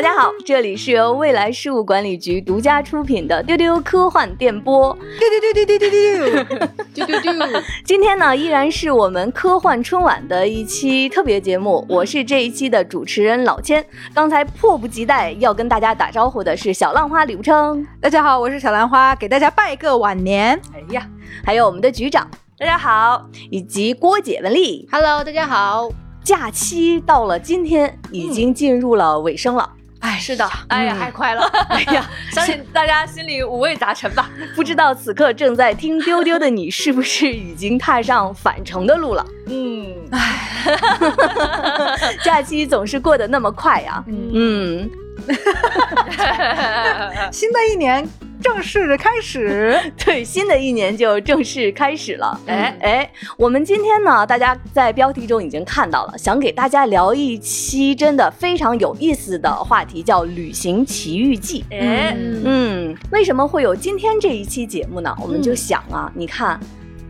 大家好，这里是由未来事务管理局独家出品的丢丢科幻电波。丢丢丢丢丢丢丢丢丢丢！今天呢，依然是我们科幻春晚的一期特别节目。我是这一期的主持人老千。刚才迫不及待要跟大家打招呼的是小浪花李无称。大家好，我是小兰花，给大家拜个晚年。哎呀，还有我们的局长，大家好，以及郭姐文丽。Hello，大家好。假期到了，今天已经进入了尾声了。哎，是的，哎呀，太快了，哎呀，相信大家心里五味杂陈吧。不知道此刻正在听丢丢的你，是不是已经踏上返程的路了？嗯，哎，假期总是过得那么快呀。嗯，新的一年正式开始，对，新的一年就正式开始了。哎哎，我们今天呢，大家在标题中已经看到了，想给大家聊一期真的非常有意思的话题，叫《旅行奇遇记》。哎，嗯，为什么会有今天这一期节目呢？我们就想啊，你看。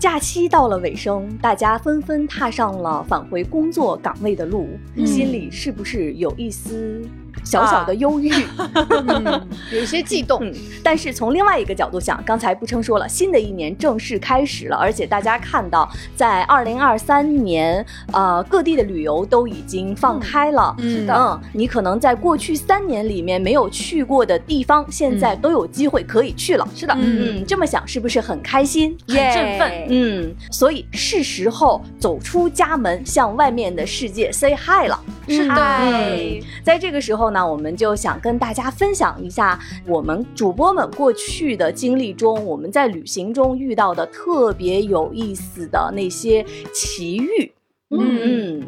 假期到了尾声，大家纷纷踏上了返回工作岗位的路，嗯心里是不是有一丝小小的忧郁？嗯，有一些悸动。嗯，但是从另外一个角度想，刚才不称说了，新的一年正式开始了，而且大家看到，在二零二三年，呃，各地的旅游都已经放开了。嗯嗯，你可能在过去三年里面没有去过的地方，现在都有机会可以去了。是的，嗯，这么想是不是很开心？很振奋嗯，所以是时候走出家门，向外面的世界 say hi 了。是的嗯，在这个时候呢，我们就想跟大家分享一下我们主播们过去的经历中，我们在旅行中遇到的特别有意思的那些奇遇。嗯。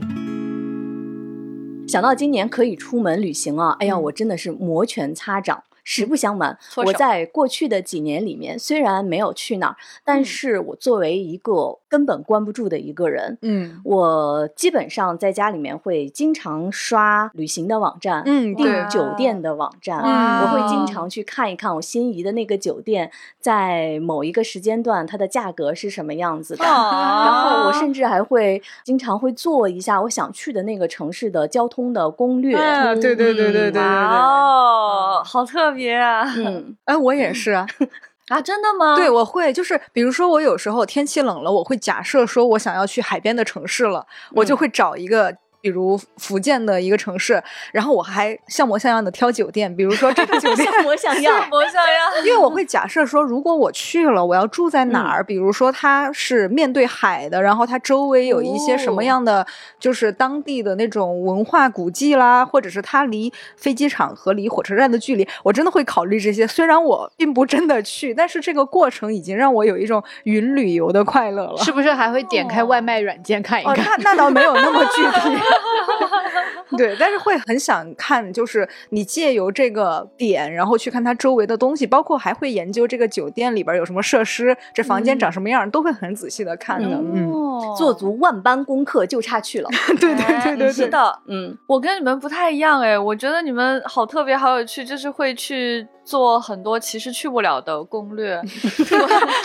想到今年可以出门旅行啊，哎呀，我真的是摩拳擦掌。实不相瞒，我在过去的几年里面，虽然没有去那儿，但是我作为一个根本关不住的一个人，嗯。我基本上在家里面会经常刷旅行的网站，嗯，订，酒店的网站，哇我会经。常去看一看我心仪的那个酒店在某一个时间段它的价格是什么样子的。哦然后我甚。至还会经常会做一下我想去的那个城市的交通的攻略。啊，对对对对对对对，哦，好特别啊！嗯，哎，我也是啊，啊，真的吗？对，我会，就是比如说，我有时候天气冷了，我会假设说我想要去海边的城市了，我就会找一个。比如福建的一个城市，然后我还像模像样的挑酒店，比如说这个酒店像模像样。我想要。因为我会假设说，如果我去了，我要住在哪儿？比如说它是面对海的，然后它周围有一些什么样的，就是当地的那种文化古迹啦，或者是它离飞机场和离火车站的距离，我真的会考虑这些。虽然我并不真的去，但是这个过程已经让我有一种云旅游的快乐了。是不是还会点开外卖软件看一哦，看？那那倒没有那么具体，对，但是会很想看，就是你借由这个点，然后去看它周围的东西，包括还会研究这个酒店里边有什么设施，这房间长什么样，都会很仔细的看的。嗯，哦 做足万般功课，就差去了。对对对对对，是的，嗯，我跟你们不太一样哎，我觉得你们好特别，好有趣，就是会去做很多其实去不了的攻略。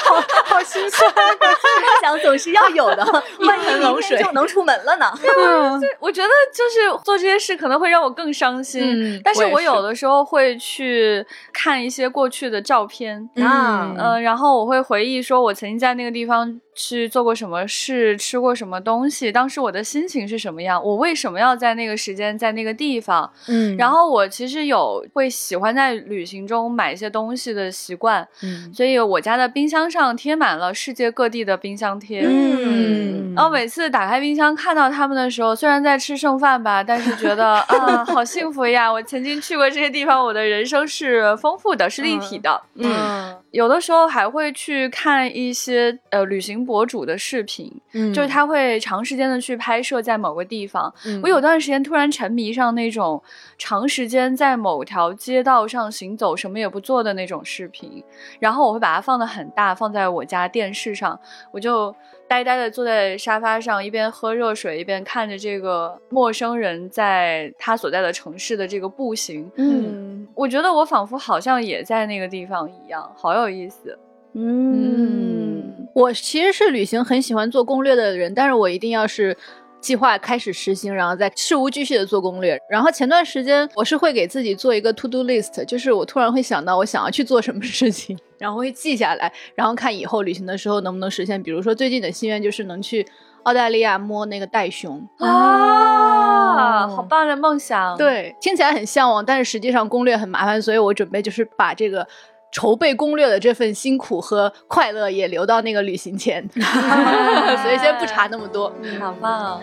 好好心酸。梦 想总是要有的，万一盆冷水明天就能出门了呢？嗯我觉得就是做这些事可能会让我更伤心，嗯但是我有的时候会去看一些过去的照片，啊嗯、然后我会回忆说我曾经在那个地方去做过什么事，吃过什么东西，当时我的心情是什么样，我为什么要在那个时间在那个地方，嗯然后我其实有会喜欢在旅行中买一些东西的习惯，嗯所以我家的冰箱上贴满了世界各地的冰箱贴。嗯然后每次打开冰箱看到他们的时候，虽然在吃剩饭吧，但是觉得 啊，好幸福呀！我曾经去过这些地方，我的人生是丰富的，是立体的。嗯有的时候还会去看一些呃旅行博主的视频，嗯就是他会长时间的去拍摄在某个地方。嗯我有段时间突然沉迷上那种长时间在某条街道上行走，什么也不做的那种视频，然后我会把它放的很大，放在我家电视上，我就呆呆的坐在沙发上，一边喝热水，一边看着这个陌生人在他所在的城市的这个步行。嗯我觉得我仿佛好像也在那个地方一样，好有意思。嗯我其实是旅行很喜欢做攻略的人，但是我一定要是计划开始实行，然后再事无巨细的做攻略。然后前段时间我是会给自己做一个 to do list，就是我突然会想到我想要去做什么事情，然后会记下来，然后看以后旅行的时候能不能实现。比如说最近的心愿就是能去澳大利亚摸那个袋熊。啊，哦好棒的梦想！，对，听起来很向往，但是实际上攻略很麻烦，所以我准备就是把这个筹备攻略的这份辛苦和快乐也留到那个旅行前，所以先不查那么多。好棒！哦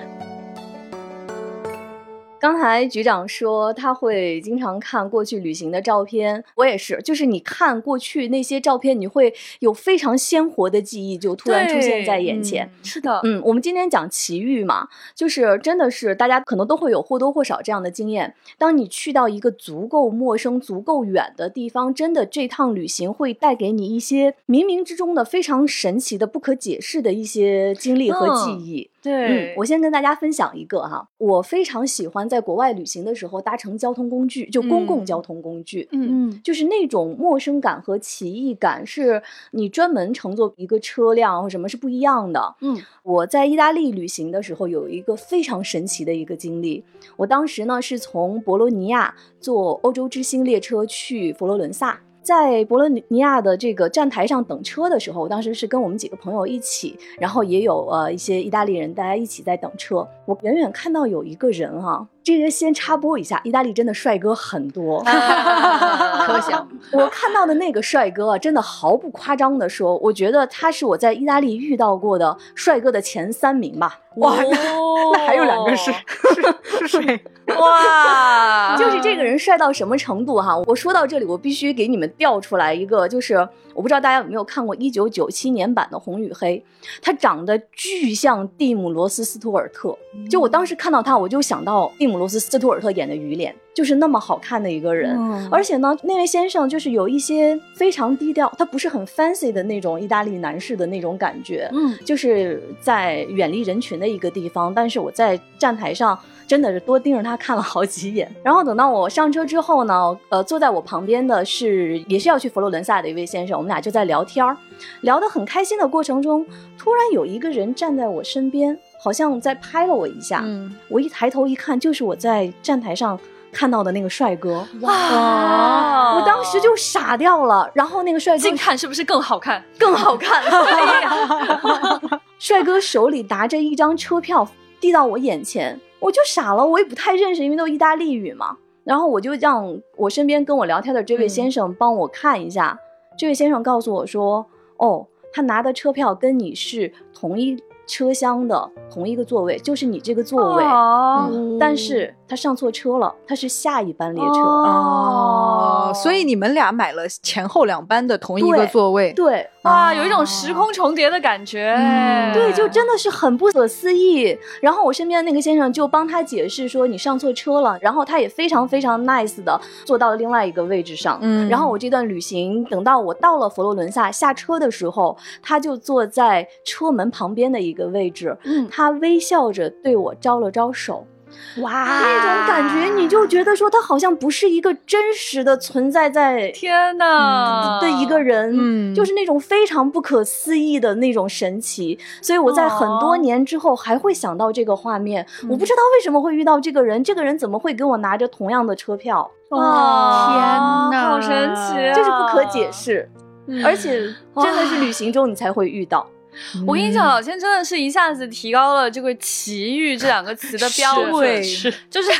刚才局长说他会经常看过去旅行的照片，我也是，就是你看过去那些照片，你会有非常鲜活的记忆就突然出现在眼前。是的，嗯，我们今天讲奇遇嘛，就是真的是大家可能都会有或多或少这样的经验。当你去到一个足够陌生、足够远的地方，真的这趟旅行会带给你一些冥冥之中的非常神奇的、不可解释的一些经历和记忆。对，嗯，我先跟大家分享一个哈，我非常喜欢在国外旅行的时候搭乘交通工具，就公共嗯交通工具。嗯嗯就是那种陌生感和奇异感，是你专门乘坐一个车辆或什么是不一样的。嗯，我在意大利旅行的时候，有一个非常神奇的一个经历。我当时呢是从博罗尼亚坐欧洲之星列车去佛罗伦萨。在博洛尼亚的这个站台上等车的时候，我当时是跟我们几个朋友一起，然后也有呃一些意大利人，大家一起在等车。我远远看到有一个人啊、这个先插播一下，意大利真的帅哥很多。可想，我看到的那个帅哥啊，真的毫不夸张的说，我觉得他是我在意大利遇到过的帅哥的前三名吧。哇，那还有两个是是是谁？哇，就是这个人帅到什么程度哈？我说到这里，我必须给你们调出来一个，就是我不知道大家有没有看过一九九七年版的《红与黑》，他长得巨像蒂姆·罗斯·斯图尔特。就我当时看到他，我就想到蒂姆·罗斯·斯图尔特演的鱼脸，就是那么好看的一个人。嗯而且呢，那位先生就是有一些非常低调，他不是很 fancy 的那种意大利男士的那种感觉。嗯，就是在远离人群的一个地方，但是我在站台上真的是多盯着他看了好几眼。然后等到我上车之后呢，呃，坐在我旁边的是也是要去佛罗伦萨的一位先生，我们俩就在聊天儿，聊得很开心的过程中，突然有一个人站在我身边，好像在拍了我一下。嗯，我一抬头一看，就是我在站台上看到的那个帅哥。哇我当时就傻掉了，然后那个帅哥近看是不是更好看？更好看。帅哥手里拿着一张车票递到我眼前，我就傻了，我也不太认识，因为都意大利语嘛。然后我就让我身边跟我聊天的这位先生帮我看一下。这位先生告诉我说：“哦，他拿的车票跟你是同一车厢的同一个座位，就是你这个座位。哦嗯但是他上错车了，他是下一班列车。哦，所以你们俩买了前后两班的同一个座位。对，哇，有一种时空重叠的感觉。嗯对，就真的是很不可思议。然后我身边的那个先生就帮他解释说你上错车了，然后他也非常非常 nice 的坐到了另外一个位置上。嗯然后我这段旅行等到我到了佛罗伦萨下车的时候，他就坐在车门旁边的一个位置，嗯他微笑着对我招了招手。哇，那种感觉，你就觉得说他好像不是一个真实的存在在天呐的一个人，嗯就是那种非常不可思议的那种神奇。所以我在很多年之后还会想到这个画面。我不知道为什么会遇到这个人，这个人怎么会给我拿着同样的车票，哇天呐好神奇、啊，就是不可解。释。嗯而且真的是旅行中你才会遇到。我跟你讲，老千真的是一下子提高了这个“奇遇”这两个词的标准，是。就是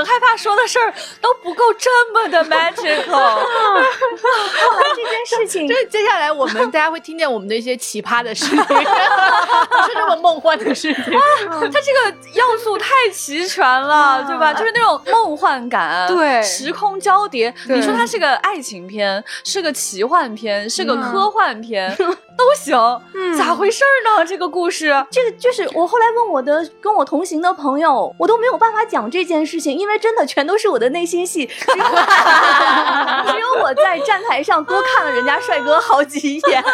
很害怕说的事儿都不够这么的 magical。这件事情，就是接下来我们大家会听见我们的一些奇葩的事情，不是这么梦幻的事情。它这个要素太齐全了，对吧？就是那种梦幻感，对时空交叠。你说它是个爱情片，是个奇幻片，是个嗯科幻片，都行。嗯咋回事儿呢？这个故事，这个就是我后来问我的跟我同行的朋友，我都没有办法讲这件事情，因为真的全都是我的内心戏，只 有只有我在站台上多看了人家帅哥好几眼。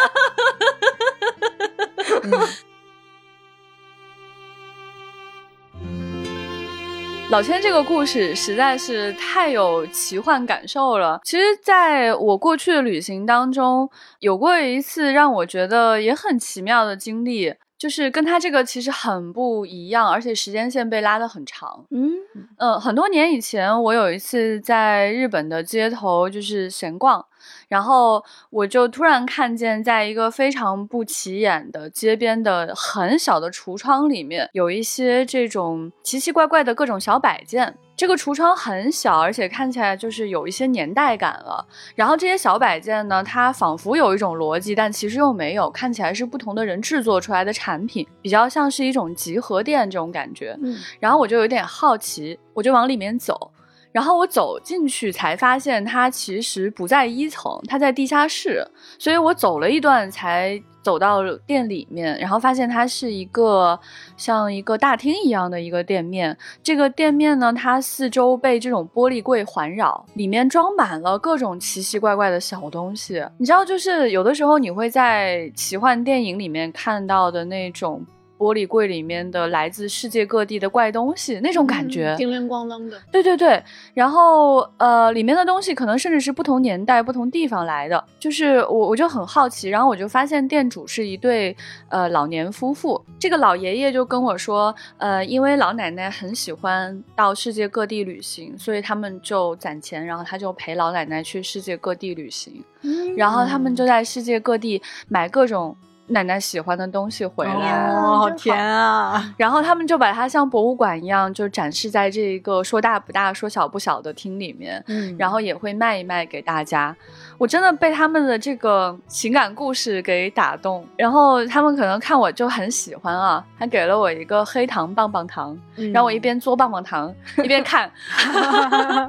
老千这个故事实在是太有奇幻感受了。其实，在我过去的旅行当中，有过一次让我觉得也很奇妙的经历。就是跟他这个其实很不一样，而且时间线被拉得很长。嗯嗯，很多年以前，我有一次在日本的街头就是闲逛，然后我就突然看见，在一个非常不起眼的街边的很小的橱窗里面，有一些这种奇奇怪怪的各种小摆件。这个橱窗很小，而且看起来就是有一些年代感了。然后这些小摆件呢，它仿佛有一种逻辑，但其实又没有，看起来是不同的人制作出来的产品，比较像是一种集合店这种感觉。嗯然后我就有点好奇，我就往里面走。然后我走进去才发现，它其实不在一层，它在地下室。所以我走了一段才走到店里面，然后发现它是一个像一个大厅一样的一个店面。这个店面呢，它四周被这种玻璃柜环绕，里面装满了各种奇奇怪怪的小东西。你知道，就是有的时候你会在奇幻电影里面看到的那种。玻璃柜里面的来自世界各地的怪东西，那种感觉，叮铃咣啷的。对对对，然后呃，里面的东西可能甚至是不同年代、不同地方来的，就是我我就很好奇，然后我就发现店主是一对呃老年夫妇，这个老爷爷就跟我说，呃，因为老奶奶很喜欢到世界各地旅行，所以他们就攒钱，然后他就陪老奶奶去世界各地旅行，嗯然后他们就在世界各地买各种。奶奶喜欢的东西回来，哦，好甜啊！然后他们就把它像博物馆一样，就展示在这一个说大不大、说小不小的厅里面，嗯然后也会卖一卖给大家。我真的被他们的这个情感故事给打动，然后他们可能看我就很喜欢啊，还给了我一个黑糖棒棒糖，然后我一边嘬棒棒糖 一边看。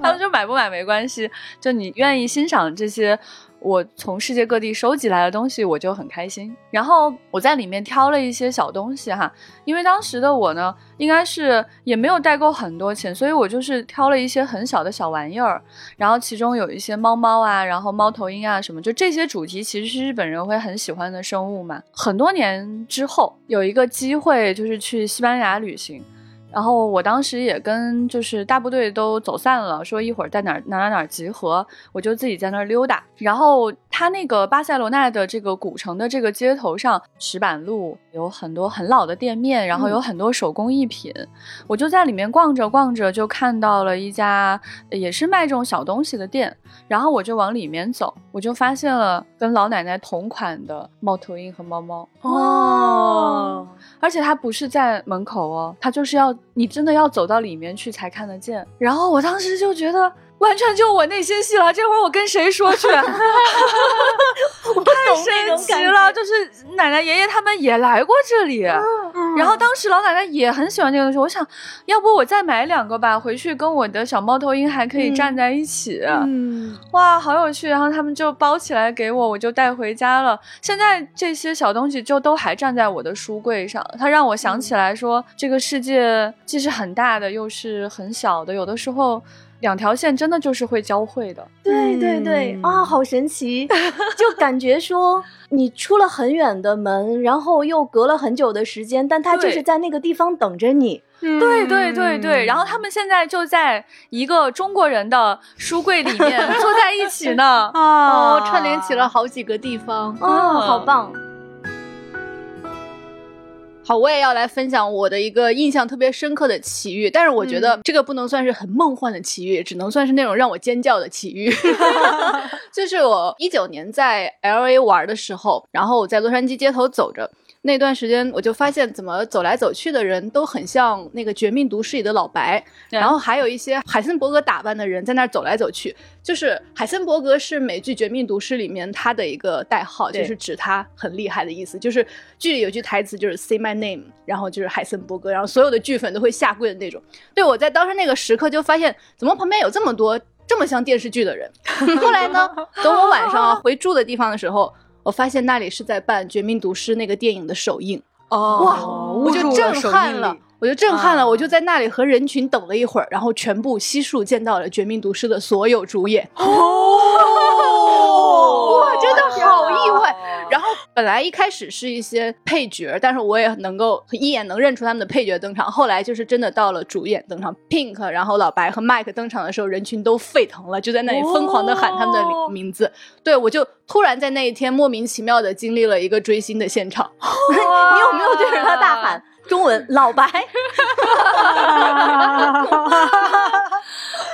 他们说买不买没关系，就你愿意欣赏这些。我从世界各地收集来的东西，我就很开心。然后我在里面挑了一些小东西哈，因为当时的我呢，应该是也没有带够很多钱，所以我就是挑了一些很小的小玩意儿。然后其中有一些猫猫啊，然后猫头鹰啊什么，就这些主题其实是日本人会很喜欢的生物嘛。很多年之后有一个机会，就是去西班牙旅行。然后我当时也跟就是大部队都走散了，说一会儿在哪儿哪儿哪儿集合，我就自己在那儿溜达。然后他那个巴塞罗那的这个古城的这个街头上，石板路有很多很老的店面，然后有很多手工艺品。我就在里面逛着逛着，就看到了一家也是卖这种小东西的店，然后我就往里面走，我就发现了跟老奶奶同款的猫头鹰和猫猫。哦，而且它不是在门口哦，它就是要你真的要走到里面去才看得见。然后我当时就觉得完全就我内心戏了，这会儿我跟谁说去？啊太神奇了！就是奶奶爷爷他们也来过这里，然后当时老奶奶也很喜欢这个东西。我想要不我再买两个吧，回去跟我的小猫头鹰还可以站在一起。嗯，哇，好有趣！然后他们就包起来给我，我就带回家了。现在这些小东西就都还站在我的书柜上，它让我想起来说，这个世界既是很大的，又是很小的，有的时候两条线真的就是会交汇的。对对对嗯啊，好神奇！就感觉说你出了很远的门，然后又隔了很久的时间，但他就是在那个地方等着你。对对对对，然后他们现在就在一个中国人的书柜里面坐在一起呢。啊哦，串联起了好几个地方。哦，好棒！好，我也要来分享我的一个印象特别深刻的奇遇，但是我觉得这个不能算是很梦幻的奇遇，只能算是那种让我尖叫的奇遇。就是我一九年在 L A 玩的时候，然后我在洛杉矶街头走着。那段时间，我就发现怎么走来走去的人都很像那个《绝命毒师》里的老白，然后还有一些海森伯格打扮的人在那儿走来走去。就是海森伯格是美剧《绝命毒师》里面他的一个代号，就是指他很厉害的意思。就是剧里有句台词就是 “Say my name”，然后就是海森伯格，然后所有的剧粉都会下跪的那种。对我在当时那个时刻就发现，怎么旁边有这么多这么像电视剧的人？后来呢，等我晚上回住的地方的时候，我发现那里是在办《绝命毒师》那个电影的首映。哦哇，我就震撼了我就震撼了，啊我就在那里和人群等了一会儿，然后全部悉数见到了《绝命毒师》的所有主演。哦 哇，真的好意外。本来一开始是一些配角，但是我也能够一眼能认出他们的配角登场。后来就是真的到了主演登场，Pink，然后老白和 Mike 登场的时候，人群都沸腾了，就在那里疯狂的喊他们的哦名字。对我就突然在那一天莫名其妙的经历了一个追星的现场。你有没有对着他大喊中文老白？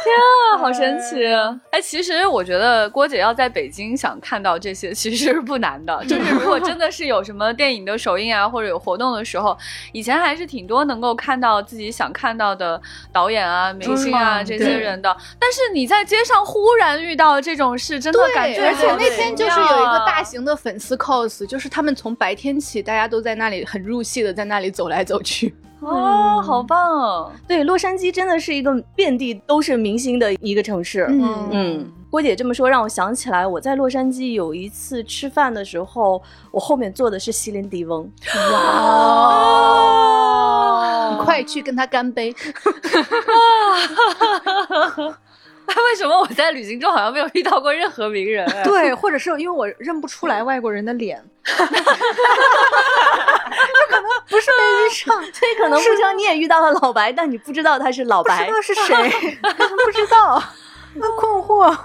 天啊，好神奇！哎，其实我觉得郭姐要在北京想看到这些，其实是不难的。就是如果真的是有什么电影的首映啊，或者有活动的时候，以前还是挺多能够看到自己想看到的导演啊、明星啊嗯这些人的。但是你在街上忽然遇到这种事，真的感觉而且那天就是有一个大型的粉丝 cos，就是他们从白天起，大家都在那里很入戏的在那里走来走去。哦，好棒哦！对，洛杉矶真的是一个遍地都是明星的一个城市。嗯嗯，郭姐这么说让我想起来，我在洛杉矶有一次吃饭的时候，我后面坐的是席琳迪翁。哇！你快去跟他干杯！为什么我在旅行中好像没有遇到过任何名人？哎 对，或者是因为我认不出来外国人的脸，就可能不是没遇上，所以可能不知道你也遇到了老白，但你不知道他是老白不知。道是谁，不知道，那困惑。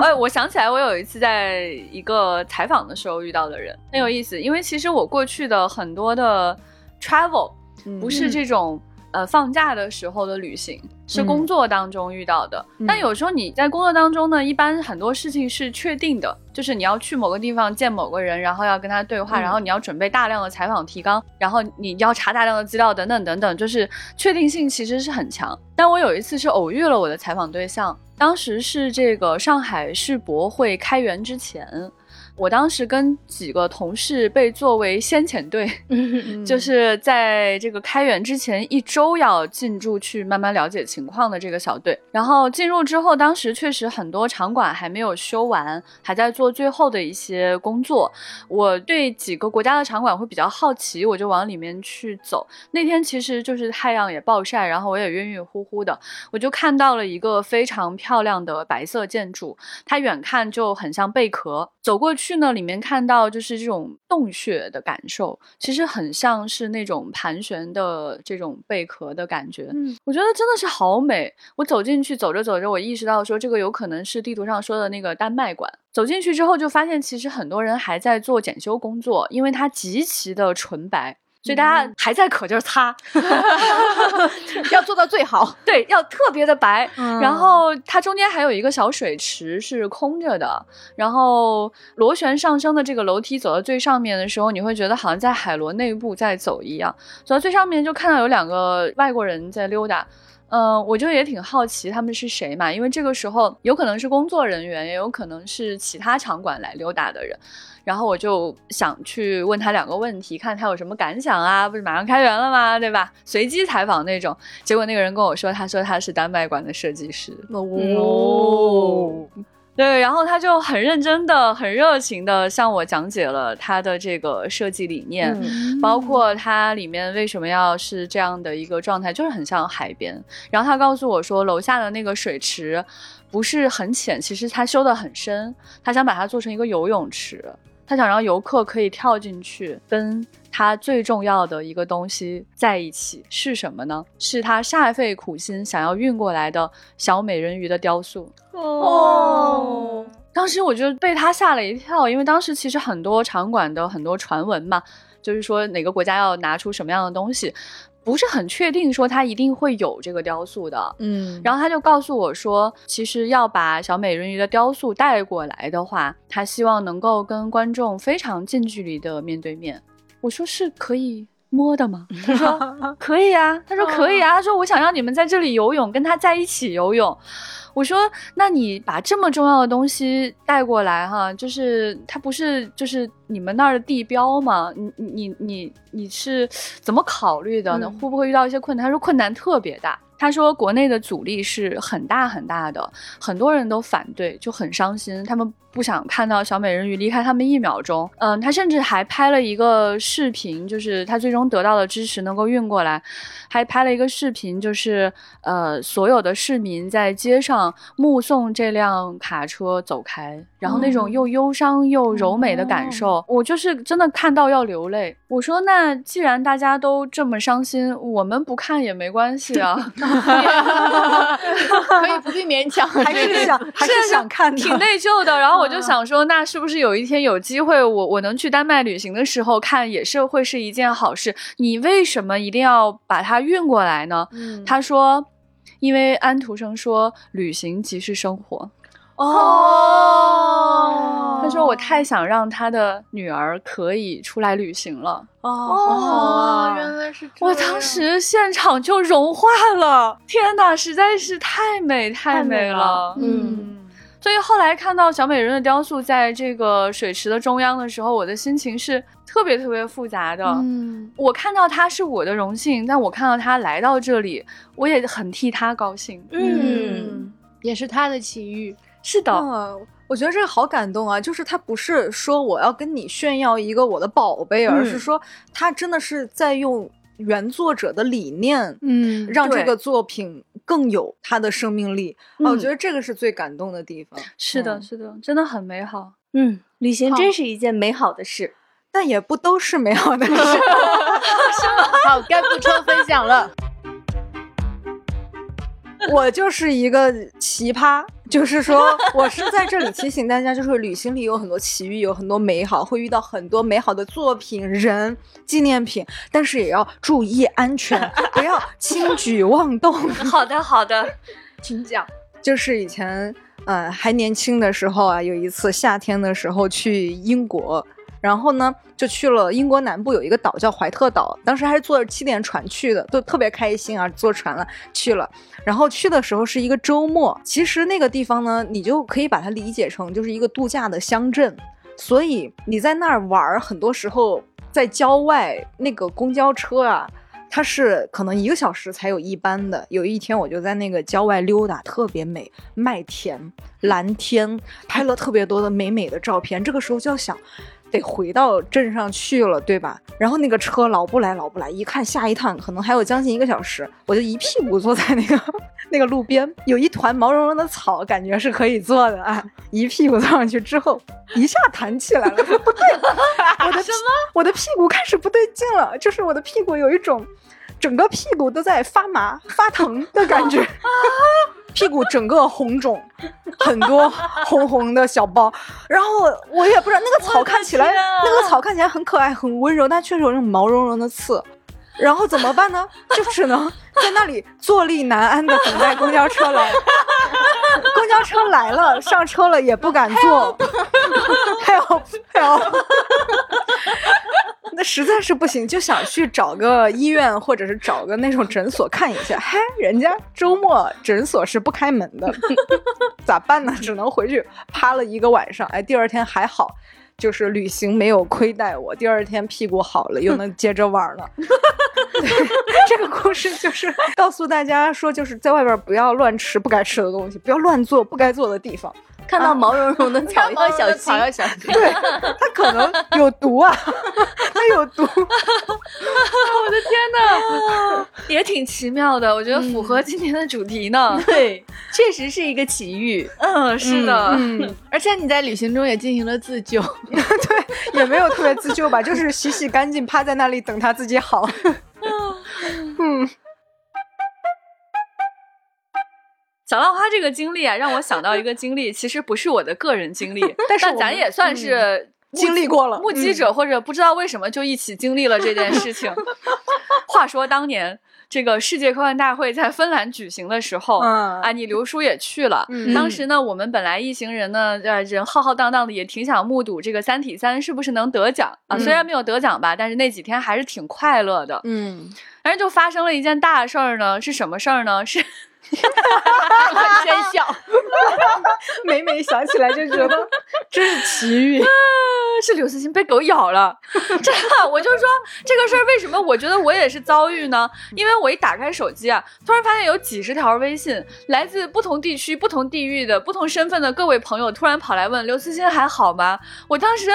哎，我想起来，我有一次在一个采访的时候遇到的人很有意思，因为其实我过去的很多的 travel 不是这种。呃，放假的时候的旅行是工作当中遇到的，嗯但有时候你在工作当中呢，一般很多事情是确定的，就是你要去某个地方见某个人，然后要跟他对话，嗯然后你要准备大量的采访提纲，然后你要查大量的资料等等等等，就是确定性其实是很强。但我有一次是偶遇了我的采访对象，当时是这个上海世博会开园之前。我当时跟几个同事被作为先遣队，嗯就是在这个开园之前一周要进驻去慢慢了解情况的这个小队。然后进入之后，当时确实很多场馆还没有修完，还在做最后的一些工作。我对几个国家的场馆会比较好奇，我就往里面去走。那天其实就是太阳也暴晒，然后我也晕晕乎乎的，我就看到了一个非常漂亮的白色建筑，它远看就很像贝壳。走过去呢，里面看到就是这种洞穴的感受，其实很像是那种盘旋的这种贝壳的感觉。嗯，我觉得真的是好美。我走进去，走着走着，我意识到说这个有可能是地图上说的那个丹麦馆。走进去之后，就发现其实很多人还在做检修工作，因为它极其的纯白。所以大家还在可劲儿擦，要做到最好。对，要特别的白。嗯然后它中间还有一个小水池是空着的，然后螺旋上升的这个楼梯走到最上面的时候，你会觉得好像在海螺内部在走一样。走到最上面就看到有两个外国人在溜达。嗯，我就也挺好奇他们是谁嘛，因为这个时候有可能是工作人员，也有可能是其他场馆来溜达的人。然后我就想去问他两个问题，看他有什么感想啊？不是马上开园了吗？对吧？随机采访那种。结果那个人跟我说，他说他是丹麦馆的设计师。哦，对，然后他就很认真的、很热情的向我讲解了他的这个设计理念，嗯包括它里面为什么要是这样的一个状态，就是很像海边。然后他告诉我说，楼下的那个水池不是很浅，其实他修得很深，他想把它做成一个游泳池，他想让游客可以跳进去，跟他最重要的一个东西在一起是什么呢？是他煞费苦心想要运过来的小美人鱼的雕塑。哦，当时我就被他吓了一跳，因为当时其实很多场馆的很多传闻嘛，就是说哪个国家要拿出什么样的东西，不是很确定说他一定会有这个雕塑的。嗯，然后他就告诉我说，其实要把小美人鱼的雕塑带过来的话，他希望能够跟观众非常近距离的面对面。我说是可以摸的吗？他说 可以啊，他说可以啊，他说我想让你们在这里游泳，跟他在一起游泳。我说，那你把这么重要的东西带过来哈，就是它不是就是你们那儿的地标吗？你你你你你是怎么考虑的呢？嗯会不会遇到一些困难？他说困难特别大。他说国内的阻力是很大很大的，很多人都反对，就很伤心，他们不想看到小美人鱼离开他们一秒钟。嗯，他甚至还拍了一个视频，就是他最终得到的支持能够运过来，还拍了一个视频，就是呃所有的市民在街上目送这辆卡车走开，然后那种又忧伤又柔美的感受，我就是真的看到要流泪。我说那既然大家都这么伤心，我们不看也没关系啊。可以不必勉强，还是想还是想看的，挺内疚的。然后我就想说，那是不是有一天有机会，我我能去丹麦旅行的时候看，也是会是一件好事？你为什么一定要把它运过来呢？嗯他说，因为安徒生说，旅行即是生活。哦他说我太想让他的女儿可以出来旅行了。哦，原来是这样我当时现场就融化了，天哪，实在是太美太美了。嗯，所以后来看到小美人的雕塑在这个水池的中央的时候，我的心情是特别特别复杂的。嗯我看到她是我的荣幸，但我看到她来到这里，我也很替她高兴。嗯，也是他的奇遇，是的，嗯，我觉得这个好感动啊！就是他不是说我要跟你炫耀一个我的宝贝，而是说他真的是在用原作者的理念，嗯让这个作品更有它的生命力。啊，我嗯觉得这个是最感动的地方。是的，嗯是的，真的很美好。嗯，旅行真是一件美好的事。但也不都是美好的事。好，该不抽分享了。我就是一个奇葩，就是说我是在这里提醒大家，就是旅行里有很多奇遇，有很多美好，会遇到很多美好的作品、人、纪念品，但是也要注意安全，不要轻举妄动。好的，好的。请讲。就是以前呃还年轻的时候啊，有一次夏天的时候去英国，然后呢就去了英国南部有一个岛叫怀特岛，当时还是坐着气垫船去的，都特别开心啊，坐船了去了。然后去的时候是一个周末，其实那个地方呢，你就可以把它理解成就是一个度假的乡镇，所以你在那儿玩儿，很多时候在郊外那个公交车啊。它是可能一个小时才有一班的。有一天我就在那个郊外溜达，特别美，麦田、蓝天，拍了特别多的美美的照片。这个时候就要想，得回到镇上去了，对吧？然后那个车老不来，老不来，一看下一趟可能还有将近一个小时，我就一屁股坐在那个 那个路边，有一团毛茸茸的草，感觉是可以坐的啊。一屁股坐上去之后，一下弹起来了，不对，我的 什么？我的屁股开始不对劲了，就是我的屁股有一种整个屁股都在发麻、发疼的感觉。屁股整个红肿，很多红红的小包，然后我也不知道那个草看起来，那个草看起来很可爱、很温柔，但确实有那种毛茸茸的刺。然后怎么办呢？就只能在那里坐立难安的等待公交车来。公交车来了，上车了也不敢坐，help help，那实在是不行，就想去找个医院或者是找个那种诊所看一下。嗨，人家周末诊所是不开门的，咋办呢？只能回去趴了一个晚上。哎，第二天还好。就是旅行没有亏待我，第二天屁股好了，又能接着玩了。对，这个故事就是告诉大家说，就是在外边不要乱吃不该吃的东西，不要乱坐不该坐的地方。看到毛茸茸的草 药小心。草要小心。对，它可能有毒啊，它有毒。我的天呐，也挺奇妙的，我觉得符合今天的主题呢。对，确实是一个奇遇。嗯，是的，嗯，而且你在旅行中也进行了自救。对也没有特别自救吧，就是洗洗干净，趴在那里等它自己好。小浪花这个经历啊，让我想到一个经历，其实不是我的个人经历，但是咱也算是目经历过了目击者或者不知道为什么就一起经历了这件事情。话说当年这个世界科幻大会在芬兰举行的时候，嗯啊，你刘叔也去了。嗯当时呢，我们本来一行人呢，呃，人浩浩荡荡的，也挺想目睹这个《三体三》是不是能得奖啊。嗯虽然没有得奖吧，但是那几天还是挺快乐的。嗯，但是就发生了一件大事儿呢，是什么事儿呢？是很喧笑。每每想起来就觉得真是奇遇。是刘慈欣被狗咬了，真的，我就说这个事儿为什么我觉得我也是遭遇呢？因为我一打开手机啊，突然发现有几十条微信，来自不同地区、不同地域的不同身份的各位朋友，突然跑来问刘慈欣还好吗？我当时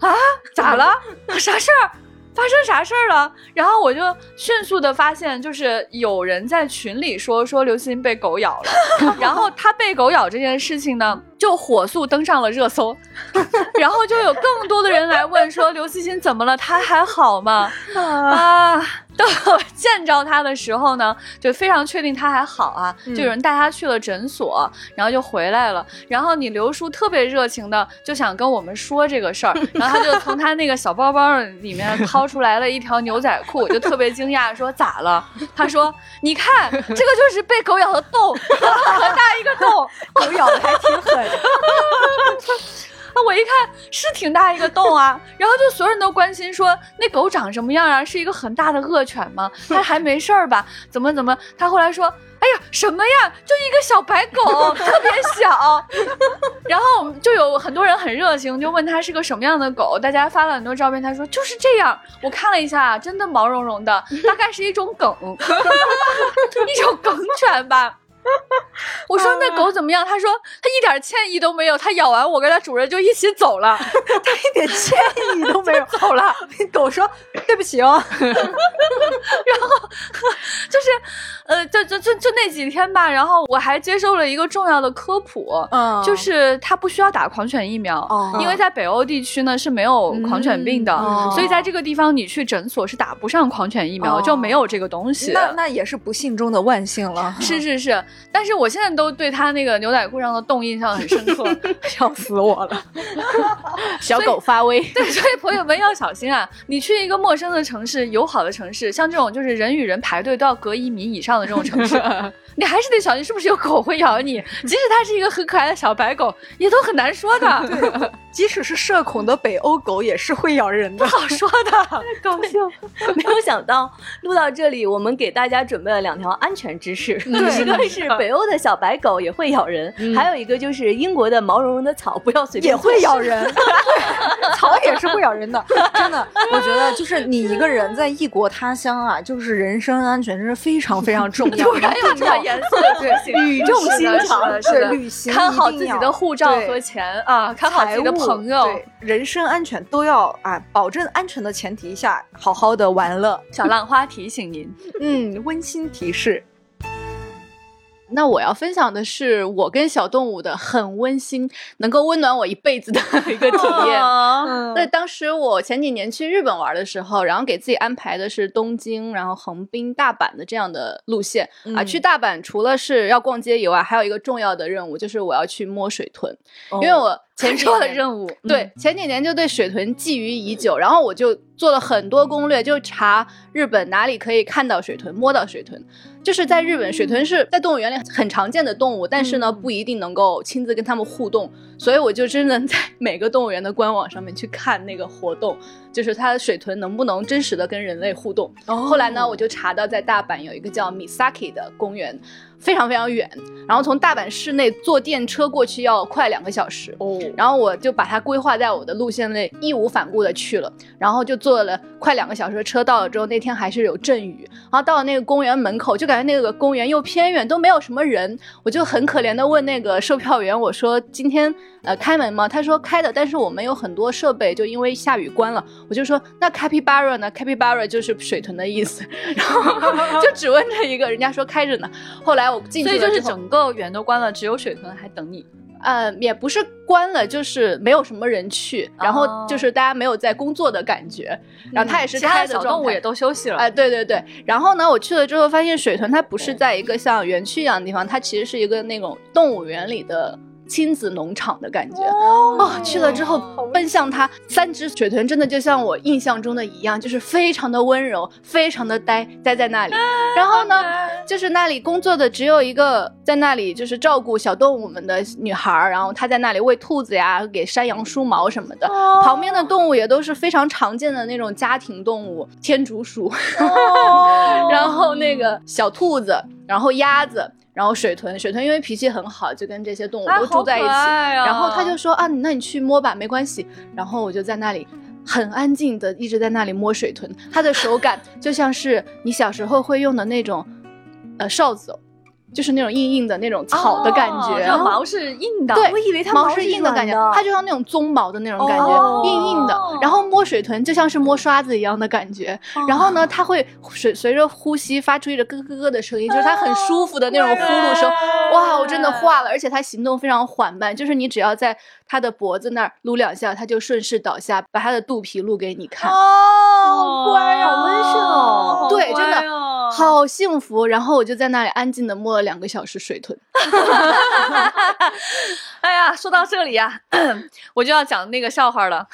啊，咋了？啥事儿？发生啥事儿了？然后我就迅速的发现，就是有人在群里说说刘慈欣被狗咬了，然后他被狗咬这件事情呢，就火速登上了热搜，然后就有更多的人来问说刘慈欣怎么了？他还好吗？啊，等我 见着他的时候呢，就非常确定他还好啊，就有人带他去了诊所，然后就回来了。然后你刘叔特别热情的就想跟我们说这个事儿，然后他就从他那个小包包里面掏出来了一条牛仔裤，我就特别惊讶说咋了？他说你看这个就是被狗咬的洞，很大一个洞，狗咬的还挺狠。一看是挺大一个洞啊，然后就所有人都关心说那狗长什么样啊？是一个很大的恶犬吗？它还没事儿吧？怎么怎么？他后来说，哎呀，什么呀？就一个小白狗，特别小。然后就有很多人很热情，就问他是个什么样的狗，大家发了很多照片，他说就是这样。我看了一下，真的毛茸茸的，大概是一种梗，一种梗犬吧。我说那狗怎么样？他说他一点歉意都没有，他咬完我跟他主人就一起走了，他一点歉意都没有，走了。狗说对不起哦，然后就是呃，就就就就那几天吧，然后我还接受了一个重要的科普，嗯就是他不需要打狂犬疫苗，哦因为在北欧地区呢是没有狂犬病的，哦所以在这个地方你去诊所是打不上狂犬疫苗，哦就没有这个东西。那那也是不幸中的万幸了。是是是，但是我现在都对他那个牛仔裤上的洞印象很深刻，笑死我了。小狗发威，对，所以朋友们要小心啊！你去一个陌生的城市、友好的城市，像这种就是人与人排队都要隔一米以上的这种城市，你还是得小心，是不是有狗会咬你？即使它是一个很可爱的小白狗，也都很难说的，即使是社恐的北欧狗，也是会咬人的。不好说的。搞笑，没有想到录到这里，我们给大家准备了两条安全知识，一个是北欧的小白狗也会咬人，还有一个就是英国的毛茸茸的草不要随便也会咬人，对草也是会咬人的。真的，我觉得就是你一个人在异国他乡啊，就是人身安全真是非常非常重要。突然有这么严肃的事情，语重心长，是的，旅行看好自己的护照和钱啊，看好自己的朋友。人身安全都要啊，保证安全的前提下，好好的玩乐。小浪花提醒您，嗯，温馨提示。那我要分享的是我跟小动物的很温馨，能够温暖我一辈子的一个体验。嗯对，当时我前几年去日本玩的时候，然后给自己安排的是东京，然后横滨、大阪的这样的路线、啊。嗯去大阪除了是要逛街以外，还有一个重要的任务，就是我要去摸水豚，因为我前几很重要的任务。对，前几年就对水豚觊觎已久，然后我就做了很多攻略，就查日本哪里可以看到水豚、摸到水豚。就是在日本，水豚是在动物园里很常见的动物，但是呢，不一定能够亲自跟它们互动，所以我就真的在 每个动物园的官网上面去看那个活动，就是它的水豚能不能真实的跟人类互动。后来呢，我就查到在大阪有一个叫 Misaki 的公园，非常非常远，然后从大阪市内坐电车过去要快两个小时。哦，然后我就把它规划在我的路线内，义无反顾的去了，然后就坐了快两个小时的车，到了之后那天还是有阵雨，然后到了那个公园门口，就感觉那个公园又偏远，都没有什么人，我就很可怜的问那个售票员，我说今天呃开门吗？他说开的，但是我们有很多设备就因为下雨关了，我就说那 capybara 呢？capybara 就是水豚的意思，然后就只问这一个，人家说开着呢，后来我进去所以就是整个园都关了，只有水豚还等你。呃，也不是关了，就是没有什么人去，然后哦就是大家没有在工作的感觉，然后它也是其他的小动物也都休息了。哎、对对对。然后呢，我去了之后发现水豚它不是在一个像园区一样的地方，它其实是一个那种动物园里的亲子农场的感觉。哦，去了之后奔向它，三只水豚真的就像我印象中的一样，就是非常的温柔，非常的呆，呆在那里。然后呢，就是那里工作的只有一个在那里就是照顾小动物们的女孩儿，然后她在那里喂兔子呀，给山羊梳毛什么的。旁边的动物也都是非常常见的那种家庭动物，天竺鼠，然后那个小兔子，然后鸭子。然后水豚，水豚因为脾气很好，就跟这些动物哎都住在一起。然后他就说啊，那你去摸吧，没关系。然后我就在那里很安静的一直在那里摸水豚，它的手感就像是你小时候会用的那种呃哨子哦，就是那种硬硬的那种草的感觉。哦毛是硬的，对，我以为它毛是硬的感觉，它就像那种鬃毛的那种感觉，哦硬硬的。然后摸水豚就像是摸刷子一样的感觉。然后呢，它会随随着呼吸发出一个咯咯咯的声音，就是它很舒服的那种呼噜声。哇，我真的化了！而且它行动非常缓慢，就是你只要在它的脖子那儿撸两下，它就顺势倒下，把它的肚皮露给你看。哦，好乖好温顺哦对真的的好幸福，然后我就在那里安静的摸了两个小时水豚。哎呀，说到这里呀、我就要讲那个笑话了。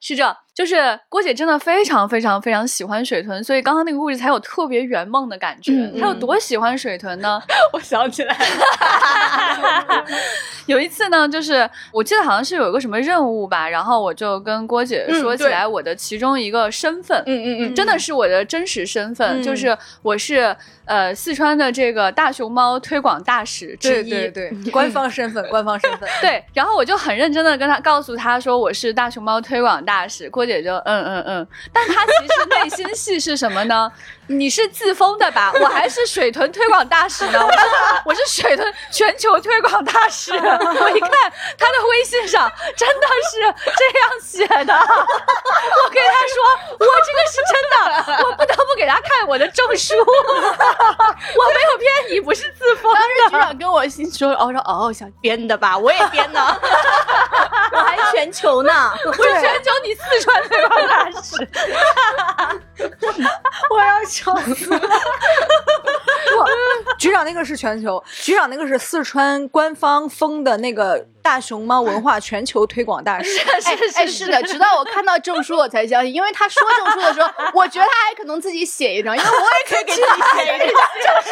是这，就是郭姐真的非常非常非常喜欢水豚，所以刚刚那个故事才有特别圆梦的感觉。嗯她有多喜欢水豚呢？我想起来了，有一次呢，就是我记得好像是有一个什么任务吧，然后我就跟郭姐嗯说起来我的其中一个身份，嗯嗯嗯，真的是我的真实身份，嗯就是我是呃四川的这个大熊猫推广大使之一。对对对，官方身份，官方身份。对，然后我就很认真的跟他告诉他说我是大熊猫推广大使，郭姐就嗯嗯嗯，但他其实内心戏是什么呢？你是自封的吧？我还是水豚推广大使呢，我是我是水豚全球推广大使。我一看他的微信上真的是这样写的，我跟他说我这个是真的，我不得不给他看我的证书，我没有骗你，不是自封的当时局。长跟我心说，哦说哦，想编的吧，我也编的。我还全球呢。我是全球你四川推广大使。我要笑死了。不，局长那个是全球，局长那个是四川官方封的那个大熊猫文化 全球推广大使。哎哎，是的，直到我看到证书我才相信，因为他说证书的时候，我觉得他还可能自己写一张，因为我也可以给自己写一张证书。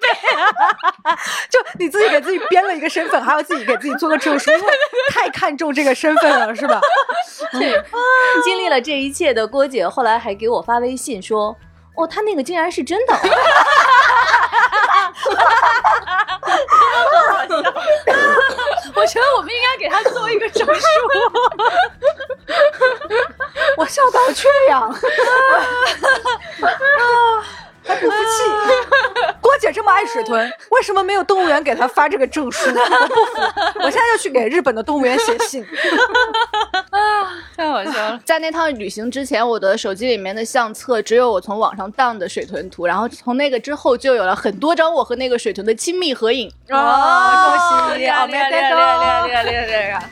对。就你自己给自己编了一个身份，还要自己给自己做个证书，因为太看重这个身份了，是吧？对经历了这一切的郭姐，后来还给我发微信说：“哦，他那个竟然是真的。我觉得我们应该给他做一个证书。我笑到缺氧，还不服气。郭姐这么爱水豚，为什么没有动物园给她发这个证书？我不服，我现在就去给日本的动物园写信。太好笑了！在那趟旅行之前，我的手机里面的相册只有我从网上当的水豚图，然后从那个之后就有了很多张我和那个水豚的亲密合影。哦，恭喜你！好厉害，厉害，厉害，厉害，厉害，厉害！